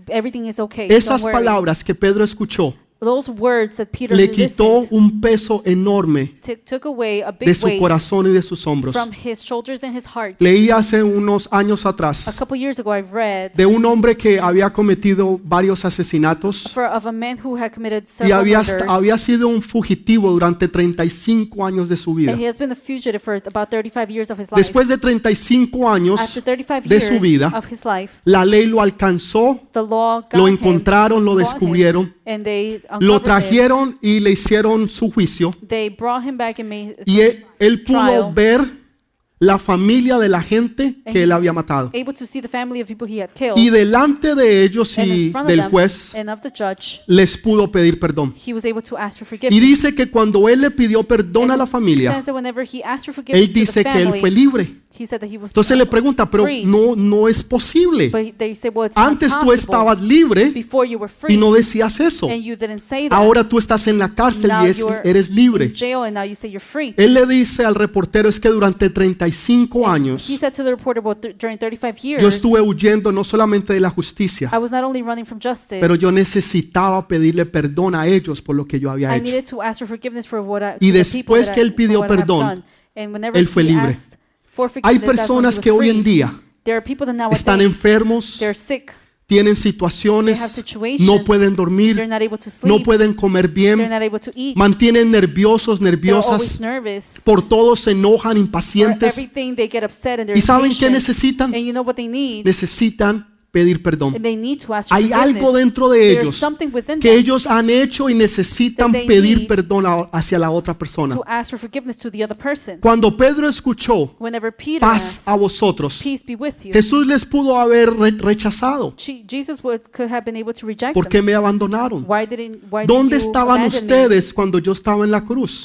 everything is okay. Esas palabras que Pedro escuchó those words that Peter le quitó listened un peso enorme took, took away a de su weight corazón y de sus hombros. from his shoulders and his heart. Leí hace unos años A atrás couple years ago, I read de un hombre que había cometido varios asesinatos for of a man who had committed y several había, murders, había sido un fugitivo durante 35 años de su vida. and he has been a fugitive for about 35 years of his life. Después de 35 años After 35 de years su vida, of his life, la ley lo alcanzó, the law got lo him, encontraron, lo him, descubrieron, and they lo trajeron y le hicieron su juicio They brought him back and made y él, él pudo ver la familia de la gente que él había matado. Y delante de ellos y del juez les pudo pedir perdón. he was able to ask for Y forgiveness. dice que cuando él le pidió perdón And a la familia, él dice que él fue libre. He said that he was Entonces le pregunta, pero no, no es posible. Antes tú estabas libre y no decías eso. and you didn't say that. Ahora tú estás en la cárcel y es- eres libre. Él le dice al reportero es que durante 35 años He said to the reporter, well, th- during 35 years, yo estuve huyendo no solamente de la justicia, I was not only running from justice, pero yo necesitaba pedirle perdón a ellos por lo que yo había I hecho. needed to ask for forgiveness for what I, Y después que él pidió perdón, él fue libre. Hay personas que hoy en día están enfermos, tienen situaciones, no pueden dormir, no pueden comer bien, mantienen nerviosos, nerviosas, por todo se enojan, impacientes. ¿Y saben qué necesitan? Necesitan pedir perdón. And they need to ask for Hay algo dentro de ellos something within que them ellos han hecho y necesitan pedir perdón a- hacia la otra persona. to ask for forgiveness to the other person. Cuando Pedro escuchó paz a vosotros, Jesús les pudo haber re- rechazado. ¿Por qué me abandonaron? ¿Dónde estaban ustedes cuando yo estaba en la cruz?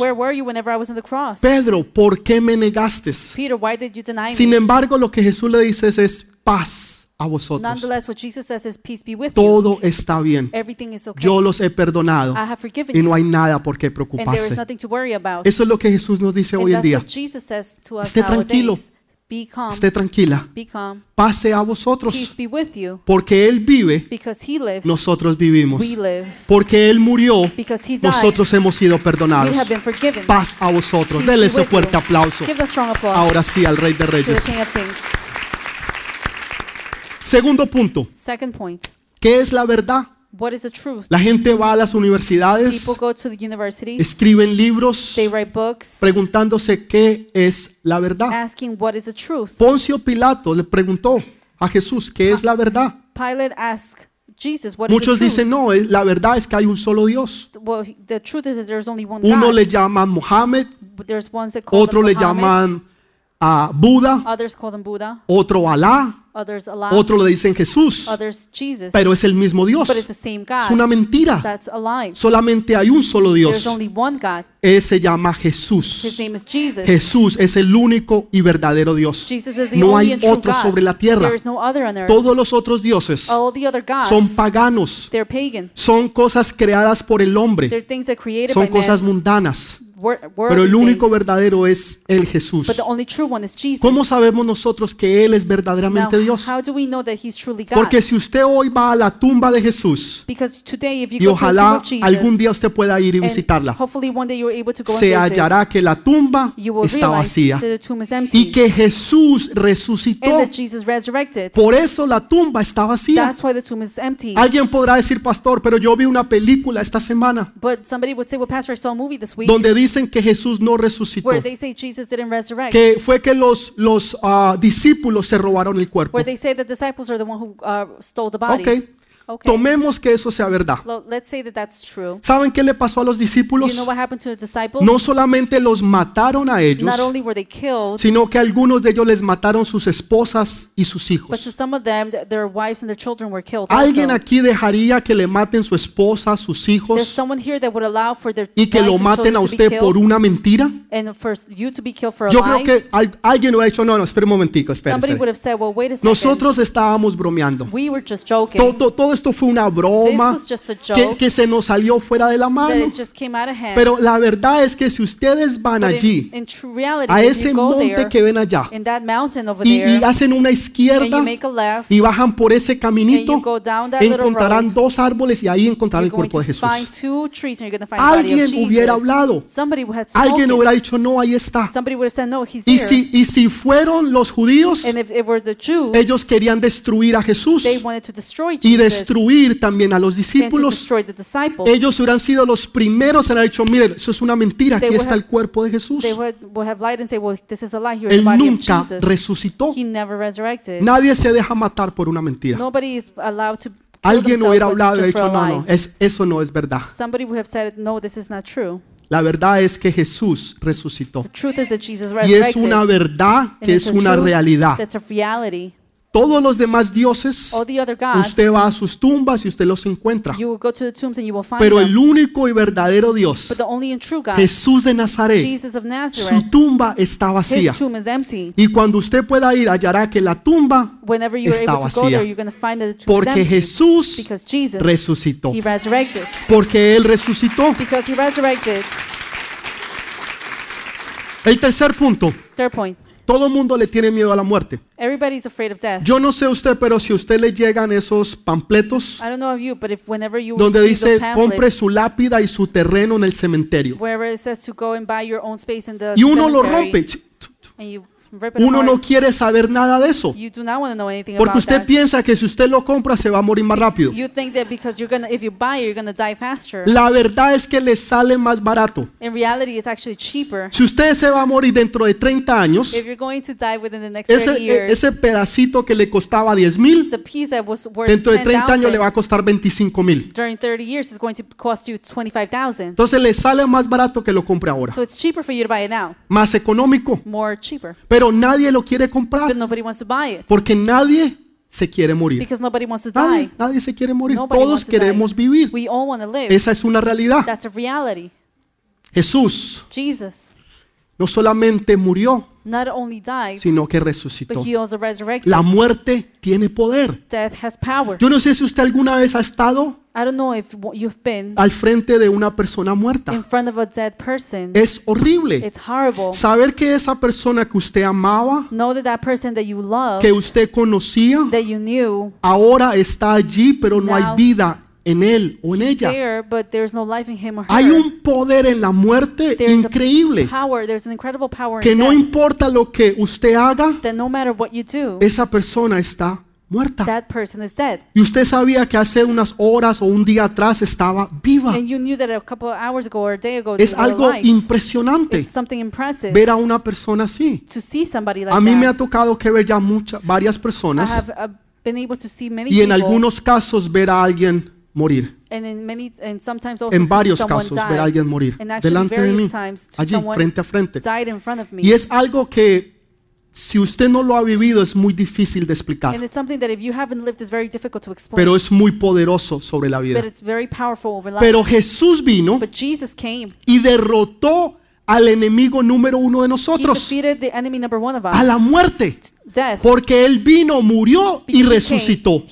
Pedro, ¿por qué me negaste? Sin embargo, lo que Jesús le dice es paz a vosotros. What Jesus says is peace be with you. Todo está bien. Everything is okay. Yo los he perdonado I have forgiven y you. no hay nada por qué And there is preocuparse. nothing to worry about. Eso es lo que Jesús nos dice And hoy en día. what Jesus says to us Esté tranquilo. Be calm. Esté tranquila. Be calm. Pase a Peace vosotros. be with you. Porque Él vive, Because he lives, nosotros vivimos. we live. Porque Él murió, he nosotros hemos sido we perdonados. have been forgiven. Paz a vosotros. Be ese fuerte you. aplauso. Give strong Ahora sí al Rey de Reyes. Segundo punto. Second point. ¿Qué es la verdad? What is the truth? La gente va a las universidades, People go to the universities, escriben libros they write books, preguntándose qué es la verdad. asking what is the truth. Poncio Pilato le preguntó a Jesús qué es la verdad. Pilate asked Jesus, what is Muchos the truth? dicen, no, la verdad es que hay un solo Dios. Well, the truth is that there's only one Uno God. le llaman Mohammed, otro le Muhammad, llaman a Buda, others call them Buddha, otro Alá, Allah, otro le dicen Jesús, others Jesus. pero es el mismo Dios. but it's the same God. Es una mentira. That's a lie. Solamente hay un solo Dios. only one God. Él se llama His Jesús. name is Jesus. Jesús es el único y verdadero Dios. Jesus is the No only hay otro God. sobre la tierra. There is no other on earth. Todos los otros dioses All the other gods, son paganos, son cosas creadas por el hombre, They're things that created son by cosas man, mundanas. Pero el único verdadero es el Jesús. ¿Cómo sabemos nosotros que Él es verdaderamente Dios? Porque si usted hoy va a la tumba de Jesús Because today, if you y ojalá algún día usted pueda ir y visitarla, se hallará que la tumba está vacía y que Jesús resucitó. Por eso la tumba está vacía. That's why the tomb is empty. Alguien podrá decir, pastor, pero yo vi una película esta semana But somebody dicen que Jesús no resucitó, where they say Jesus didn't resurrect. que fue que los, los ah, discípulos se robaron el cuerpo. Where they say the disciples are the one who uh, stole the body. Ok, Okay. tomemos que eso sea verdad. Well, let's say that that's true. ¿Saben qué le pasó a los discípulos? You know what happened to the disciples? No solamente los mataron a ellos, Not only were they killed, sino que algunos de ellos les mataron sus esposas y sus but hijos. to some of them, th- their wives and their children were killed. ¿Alguien also. aquí dejaría que le maten su esposa, sus hijos someone here that would allow for their y que lo maten a usted por una mentira? and for you to be killed for a Yo creo lie. que al- alguien hubiera dicho, no, no, espera un momentico, espera. Somebody espera". would have said, well, wait a second. Nosotros estábamos bromeando. we were just joking. Todo, todo, todo esto fue una broma, que, que se nos salió fuera de la mano. Pero la verdad es que si ustedes van in- allí, in, true reality, a ese monte there, que ven allá, y, there, y hacen una izquierda left, y bajan por ese caminito, encontrarán road, dos árboles y ahí encontrarán el cuerpo de Jesús. find two trees, and you're going to find the body of Alguien hubiera hablado. Somebody would have Alguien hubiera dicho, no, ahí está. Said, no, Y si, y si fueron los judíos, if Jews, ellos querían destruir a Jesús they wanted to destroy y Jesus destruir también a los discípulos. Ellos hubieran sido los primeros en haber dicho, miren, eso es una mentira, They aquí would está have- el cuerpo de Jesús. Él nunca resucitó. Nadie se deja matar por una mentira. Alguien hubiera hablado y dicho, no, no, es, eso no es verdad. Somebody would have said, no, this is not true. La verdad es que Jesús resucitó. The truth is that Jesus Y es resurrected. una verdad que es una realidad. Todos los demás dioses, gods, usted va a sus tumbas y usted los encuentra. Pero el único y verdadero Dios, God, Jesús de Nazaret, of su Nazareth, tumba está vacía. Y cuando usted pueda ir, hallará que la tumba está vacía. there, Porque. Jesús resucitó. Porque Él resucitó. El tercer punto, Third point. Todo mundo le tiene miedo a la muerte. Everybody's afraid of death. Yo no sé usted, pero si a usted le llegan esos pampletos I don't know of you, but if whenever you donde receive dice those compre su lápida y su terreno en el cementerio wherever it says to go and buy your own space in the y uno lo cemetery, rompe, and you uno no quiere saber nada de eso. Porque usted piensa que si usted lo compra se va a morir más rápido. You think that because you're gonna, if you buy it, you're gonna die faster. La verdad es que le sale más barato. In reality, it's actually cheaper. Si usted se va a morir dentro de 30 años, If you're going to die within the next 30 ese, e- ese pedacito que le costaba 10 mil, dentro de 30 años le va 10,000 a costar 25 mil. during 30 years is going to cost you 25,000. Entonces le sale más barato que lo compre ahora. So it's cheaper for you to buy it now, Más económico. cheaper. Pero nadie lo quiere comprar porque nadie se quiere morir. Nadie, die. nadie se quiere morir. Nobody Todos queremos vivir. We all want to live. Esa es una realidad. That's a reality. Jesús Jesus no solamente murió, not only died, sino que but resucitó. he also resurrected. La muerte tiene poder. Death has power. Yo no sé si usted alguna vez ha estado I don't know if you've been al frente de una persona in muerta. front of a dead person. Es horrible. It's horrible. Saber que esa persona que usted amaba, Know that that person that you love, que usted conocía, that you knew, ahora está allí, pero no hay vida en él o en ella. there, but there's no life in him or her. Hay un poder en la muerte There's increíble. a power, there's an incredible power Que in no death. importa lo que usted haga, That no matter what you do, esa persona está muerta. that person is dead. Y usted sabía que hace unas horas o un día atrás estaba viva. And you knew that a couple of hours ago or a day ago, Es algo impresionante It's something impressive ver a una persona así. to see somebody like A mí me ha tocado que ver ya muchas, varias I personas have uh, been able to see many y en algunos casos ver a alguien morir. and in many, and sometimes also En varios casos ver a alguien morir delante de mí, allí, frente a frente. died in front of me. Y es algo que si usted no lo ha vivido es muy difícil de explicar, And it's something that if you haven't lived, it's very difficult to explain. pero es muy poderoso sobre la vida. but it's very powerful over life. Pero Jesús vino but Jesus came. y derrotó al enemigo número uno de nosotros, a la muerte, porque Él vino, murió y resucitó.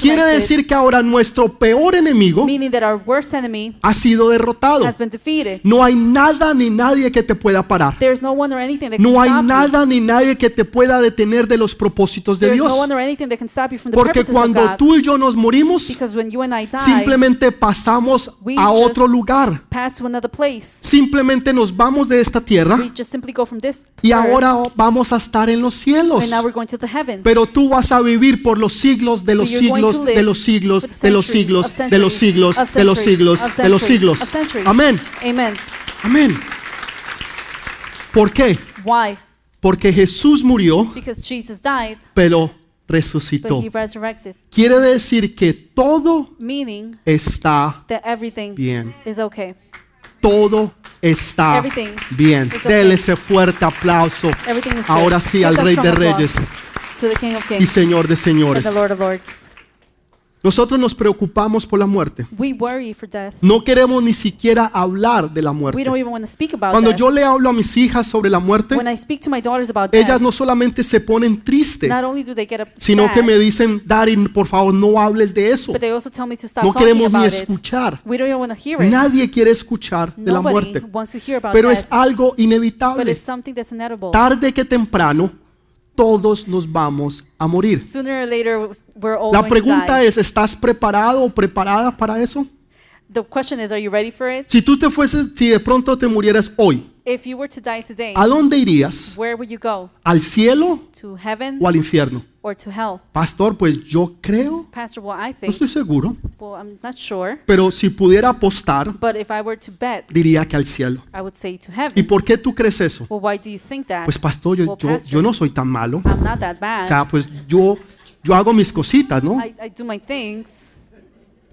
Quiere decir que ahora nuestro peor enemigo ha sido derrotado. No hay nada ni nadie que te pueda parar. No hay nada ni nadie que te pueda detener de los propósitos de Dios. Porque cuando tú y yo nos morimos, because when you and I die, simplemente pasamos a otro lugar. pass to another place. Simplemente nos vamos de esta tierra y ahora vamos a estar en los cielos. Pero tú vas a vivir por los siglos de los siglos, de los siglos, de los siglos, de los siglos, de los siglos, de los siglos. Amén. Amén. ¿Por qué? Porque Jesús murió, pero resucitó. Quiere decir que todo está bien. Todo está Everything bien. okay. Dele ese fuerte aplauso. Ahora sí al Rey de Reyes To the King of y Señor de Señores. the Lord of Lords. Nosotros nos preocupamos por la muerte. No queremos ni siquiera hablar de la muerte. Cuando yo le hablo a mis hijas sobre la muerte, ellas no solamente se ponen tristes, sino que me dicen, Darin, por favor, no hables de eso. No queremos ni escuchar. Nadie quiere escuchar de la muerte. Pero es algo inevitable. Tarde que temprano, todos nos vamos a morir. Sooner or later, we're all La pregunta es, ¿estás preparado o preparada para eso? The question is, are you ready for it? Si tú te fueses, si de pronto te murieras hoy, If you were to die today, ¿a dónde irías? where would you go? ¿Al cielo To heaven o al infierno? Or to hell? Pastor, pues yo creo, Pastor, well, I no think, estoy seguro, well, I'm not sure, pero si pudiera apostar, but if I were to bet, diría que al cielo. I would say to ¿Y heaven. por qué tú crees eso? Well, why do you think that? Pues pastor, yo, Well, yo, pastor, yo no soy tan malo. I'm not that O bad. sea, pues yo, yo hago mis cositas, ¿no? I, I do my things.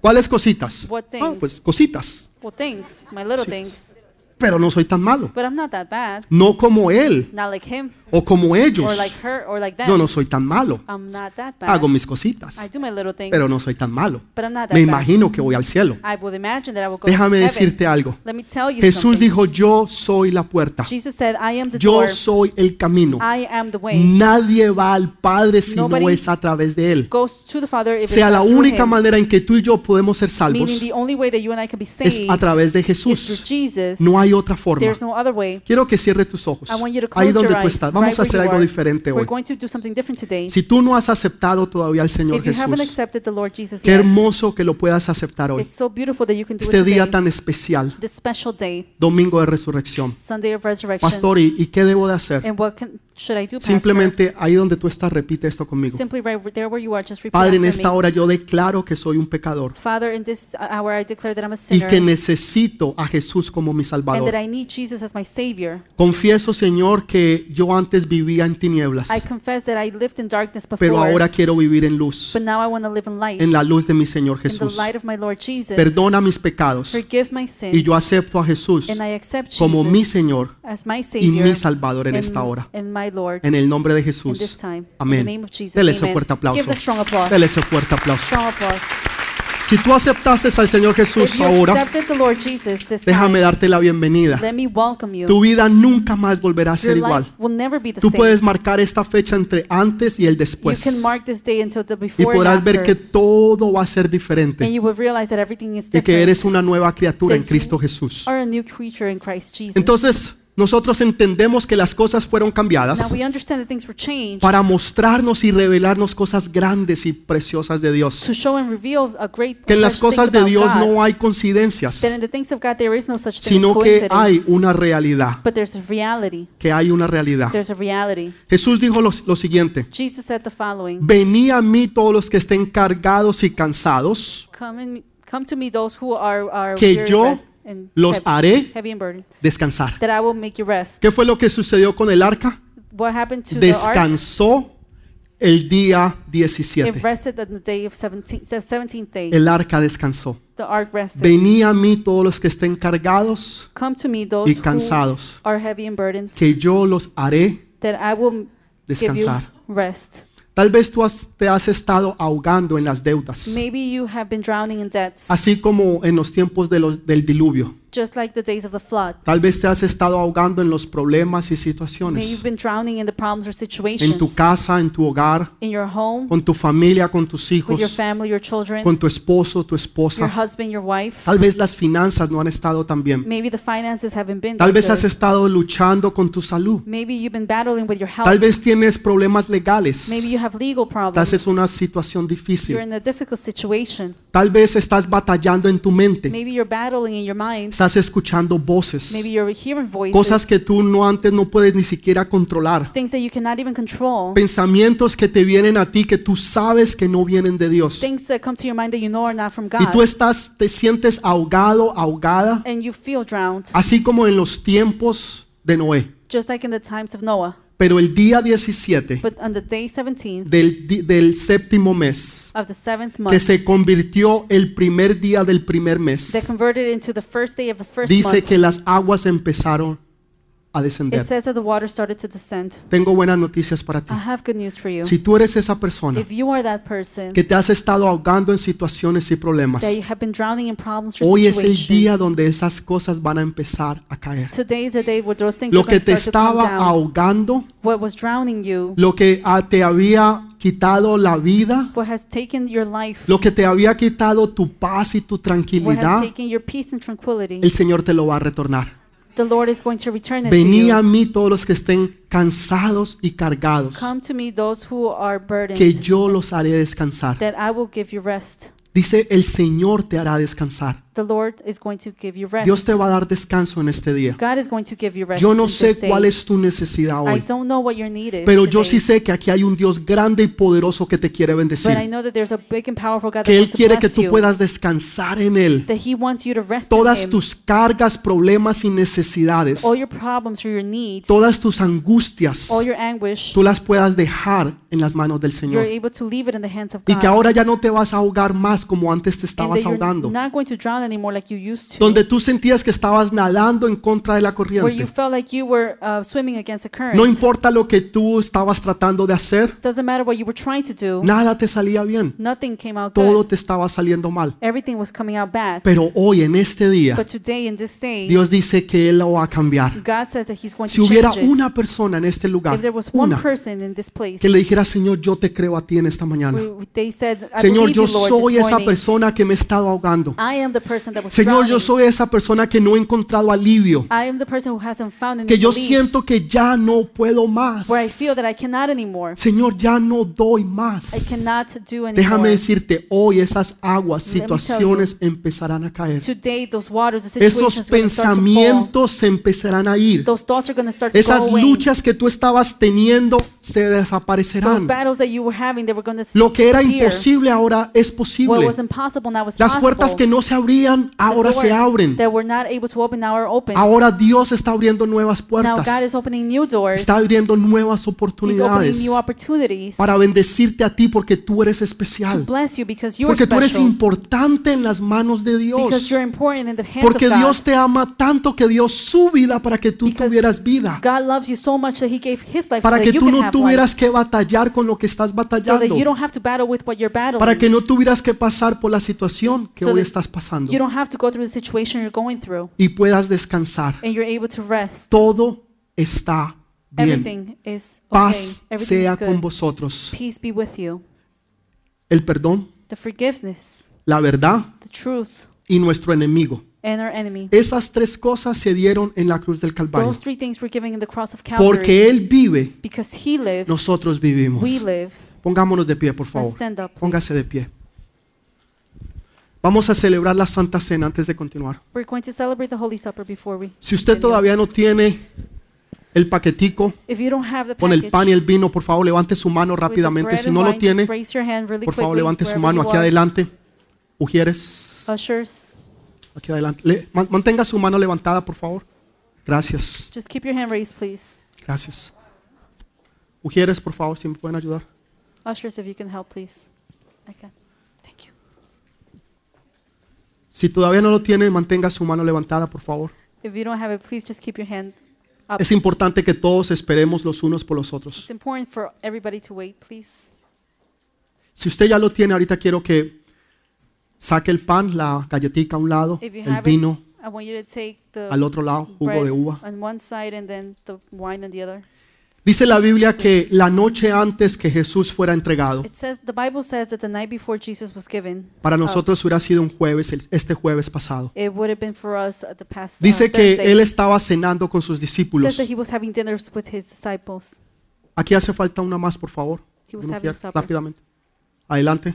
¿Cuáles cositas? What Ah, things? pues cositas. Well, things, my little things. Pero no soy tan malo. But I'm not that bad. No como él Not like him o como ellos. or like her or like them. Yo no soy tan malo. I'm not that bad. Hago mis cositas, I do my little things. pero no soy tan malo. But I'm not that Me bad. imagino que voy al cielo. I would imagine that I will go Déjame to decirte algo. Let me tell you Jesús something. dijo, yo soy la puerta. Jesus said, I am the Yo door. soy el camino. I am the way. Nadie va al Padre si no Nobody es a través de Él. Goes to the Father if sea la única him. manera en que tú y yo podemos ser salvos Meaning the only way that you and I can be es saved a través de is through Jesús. Jesus. No hay otra forma. There's no other way. Quiero que cierres tus ojos. I want you to Ahí close donde your tú eyes. estás. Vamos right a hacer where you algo are. diferente We're hoy. going to do something different today. Si tú no has aceptado todavía al Señor If you haven't Jesús, accepted the Lord Jesus qué yet, hermoso que lo puedas aceptar hoy. it's so beautiful that you can do Este it día today. tan especial, This special day, domingo de resurrección. Sunday of Resurrection. Pastor, ¿y, y qué debo de hacer? And what can, should I do? Simplemente ahí donde tú estás, repite esto conmigo. Simply right there where you are, just repeat Padre, en esta hora yo declaro que soy un pecador Father, in this hour I declare that I'm a y que necesito a Jesús como mi and that Salvador. I need Jesus as my Savior. Confieso, Señor, que yo antes vivía en tinieblas, I confess that I lived in darkness before, pero ahora quiero vivir en luz, but now I want to live in light, en la luz de mi Señor in the Jesús. light of my Lord Jesus. Perdona mis pecados Forgive my sins, y yo acepto a Jesús and I accept como mi Señor as my y mi Salvador en and, esta hora. and my Lord En el nombre de Jesús. time. Amén. name of Jesus. Dele ese fuerte aplauso. Dele ese fuerte aplauso. Si tú aceptaste al Señor Jesús ahora, déjame darte la bienvenida. Tu vida nunca más volverá a ser igual. Tú puedes marcar esta fecha entre antes y el después. Y podrás ver que todo va a ser diferente. Y que eres una nueva criatura en Cristo Jesús. Entonces, nosotros entendemos que las cosas fueron cambiadas we understand that things were changed para mostrarnos y revelarnos cosas grandes y preciosas de Dios. Que en las cosas de Dios no hay coincidencias, sino que hay una realidad. Que hay una realidad. Jesús dijo lo, lo siguiente. Venid a mí todos los que estén cargados y cansados, que yo los haré descansar. that I will make you rest. ¿Qué fue lo que sucedió con el arca? What happened to the ark? Descansó el día It 17. rested on the day of 17th, 17th day. El arca descansó. Venid a mí todos los que estén cargados y cansados, are heavy and burdened, que yo los haré descansar. rest. Tal vez tú has- te has estado ahogando en las deudas, Maybe you have been drowning in debts, así como en los tiempos de los- del diluvio. just like the days of the flood. Tal vez te has estado ahogando en los problemas y Maybe situaciones, you've been drowning in the problems or en situations tu casa, en tu hogar, in your home, con tu familia, con tus with hijos, your family, your children, con tu esposo, tu your esposa. husband, your wife. Tal vez las finanzas no han estado tan bien. Maybe the finances haven't been Tal vez has estado luchando con tu salud. Maybe you've been battling with your health. Tal vez tienes problemas legales. Maybe you have legal problems. En una situación You're difícil. in a difficult situation. Tal vez estás batallando en tu mente. Maybe you're battling in your mind. Estás escuchando voces, cosas que tú no antes no puedes ni siquiera controlar. things that you cannot even control. Pensamientos que te vienen a ti que tú sabes que no vienen de Dios. Things that come to your mind that you know are not from Y tú God. estás te sientes ahogado, ahogada, And you feel drowned, así como en los tiempos de Noé. just like in the times of Noah. Pero el día 17 But on the day 17 del, del séptimo mes, of the seventh que month, se convirtió el primer día del primer mes, that converted into the first day of the first dice month, que las aguas empezaron a It says that the water started to descend. Tengo buenas noticias para ti. I have good news for you. Si tú eres esa persona If you are that person que te has estado ahogando en situaciones y problemas, that you have been drowning in problems or hoy es el día donde esas cosas van a empezar a caer. today is the day where those things Lo que te estaba down. ahogando, What was drowning you, lo que te había quitado la vida, what has taken your life, lo que te había quitado tu paz y tu what has tranquilidad, taken your peace and tranquility, el Señor te lo va a retornar. The Lord is going to return it to a mí todos los que estén cansados y cargados, Come to me, those who are que burdened, yo los haré descansar. that I will give you rest. Dice, el Señor te hará descansar. The Lord is going to give you rest. Dios te va a dar descanso en este día. God is going to give you rest. Yo no sé cuál es tu necesidad I hoy, don't know what your need is. pero yo today, sí sé que aquí hay un Dios grande y poderoso que te quiere But I bendecir. know that there's a big and powerful God Que Él quiere que tú puedas descansar en Él. That He wants you to rest Todas in tus cargas, problemas y necesidades, all your problems or your needs, todas tus angustias, all your anguish, tú las puedas dejar en las manos del you're Señor. able to leave it in the hands of Y God. que ahora ya no te vas a ahogar más como antes te estabas that you're ahogando. not going to drown anymore like you used to. Donde tú sentías que estabas nadando en contra de la where you corriente. felt like you were uh, swimming against a current. No importa lo que tú estabas tratando de hacer, Doesn't matter what you were trying to do. nada te salía bien. Nothing came out Todo good. te estaba saliendo mal. Everything was coming out bad. Pero hoy, en este día, But today, in this day, Dios dice que Él lo va a cambiar. God says that He's going Si to hubiera change it. una persona en este lugar, if there was one una, person in this place, que le dijera, Señor, yo te creo a ti en esta mañana. who they said, I Señor, believe yo you, Lord, soy this esa morning. persona que me he estado ahogando. I am the Señor, yo soy esa persona que no he encontrado alivio. Que yo siento que ya no puedo más. Señor, ya no doy más. Déjame decirte, hoy esas aguas, situaciones empezarán a caer. Today, those waters, the situations Esos pensamientos se empezarán a ir. Esas luchas que tú estabas teniendo se desaparecerán. Lo que era imposible ahora es posible. Las puertas que no se abrían Ahora se abren. Ahora Dios está abriendo nuevas puertas. Está abriendo nuevas oportunidades para bendecirte a ti porque tú eres especial. Porque tú eres importante en las manos de Dios. Porque. Dios te ama tanto que dio su vida para que tú tuvieras vida. God loves you so much that He gave His life Para que tú no tuvieras que batallar con lo que estás batallando. Para que no tuvieras que pasar por la situación que hoy estás pasando. You don't have to go through the situation you're going through. Y puedas descansar. And you're able to rest. Todo está bien. Everything is okay. Paz Everything sea is con good. vosotros. Peace be with you. El perdón, The forgiveness, la verdad the truth, y nuestro enemigo. and our enemy. Esas tres cosas se dieron en la cruz del Calvario. Those three things were given in the cross of Calvary. Porque Él vive, because He lives, nosotros vivimos. we live. Pongámonos de pie, por Let's favor. stand up. please. Póngase de pie. Vamos a celebrar la Santa Cena antes de continuar. We're going to celebrate the Holy Supper before we. Si usted continue. todavía no tiene el paquetico If you don't have the con el package pan y el vino, por favor, levante su mano with the rápidamente. bread Si and no lo wine, tiene, just raise your hand really por favor, quickly, levante su wherever mano you aquí are. adelante. Ujieres, Ushers, aquí adelante. Le- man- mantenga su mano levantada, por favor. Gracias, just keep your hand raised, please. gracias. Ujieres, por favor, si me pueden ayudar. Ushers, if you can help, please. I can. Thank you. Si todavía no lo tiene, mantenga su mano levantada, por favor. If you don't have it, please just keep your hand up. Es importante que todos esperemos los unos por los otros. It's important for everybody to wait, please. Si usted ya lo tiene, ahorita quiero que saque el pan, la galletita a un lado, If you el have vino I want you to take the al otro lado, jugo bread de uva. on one side and then the wine on the other. Dice la Biblia que la noche antes que Jesús fuera entregado, It says the Bible says that the night before Jesus was given, para up, nosotros hubiera sido un jueves, el- este jueves pasado. it would have been for us at the past uh, Dice que Thursday. él estaba cenando con sus It discípulos. says that he was having dinners with his disciples. Aquí hace falta una más, por favor. He was Una having mujer, supper. rápidamente. Adelante.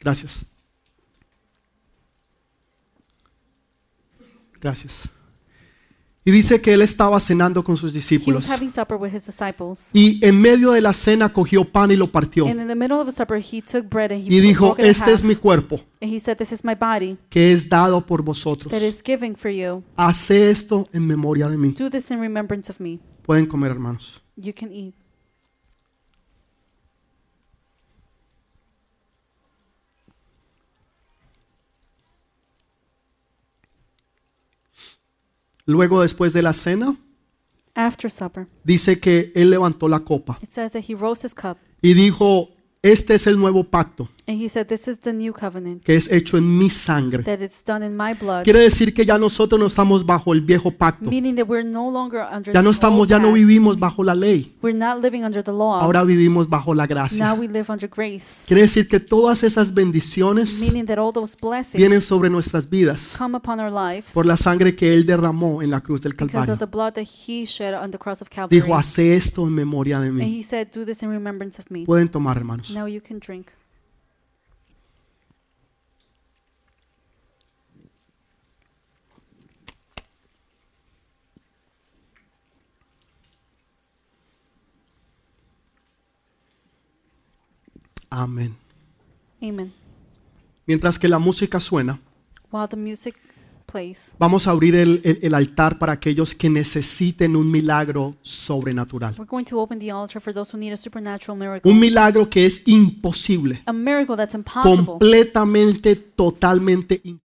Gracias. Gracias. Y dice que él estaba cenando con sus discípulos. Y en medio de la cena cogió pan y lo partió. Y dijo, este es mi cuerpo And he said, This is my body que es dado por vosotros. that is given for you. Hace esto en memoria de mí. Do this in remembrance of me. Pueden comer, hermanos. Luego después de la cena, After supper, dice que él levantó la copa it says that he rose his cup. y dijo, este es el nuevo pacto and he said, This is the new covenant, que es hecho en mi sangre. that it's done in my blood. Quiere decir que ya nosotros no estamos bajo el viejo pacto. Meaning that we're no longer under Ya no the estamos, old ya no pact. vivimos bajo la ley. We're not living under the law. Ahora vivimos bajo la gracia. now we live under grace. Quiere decir que todas esas bendiciones Meaning that all those blessings vienen sobre nuestras vidas come upon our lives por la sangre que él derramó en la cruz del because Calvario. of the blood that he shed on the cross of Calvary. Dijo, hace esto en memoria de and mí. he said, Do this in remembrance of me. Pueden tomar, hermanos. Now you can drink. Amén. Amen. Mientras que la música suena, While the music plays, vamos a abrir el, el- el altar para aquellos que necesiten un milagro sobrenatural. we're going to open the altar for those who need a supernatural miracle. Un milagro que es imposible, a miracle that's impossible. completamente, totalmente imposible.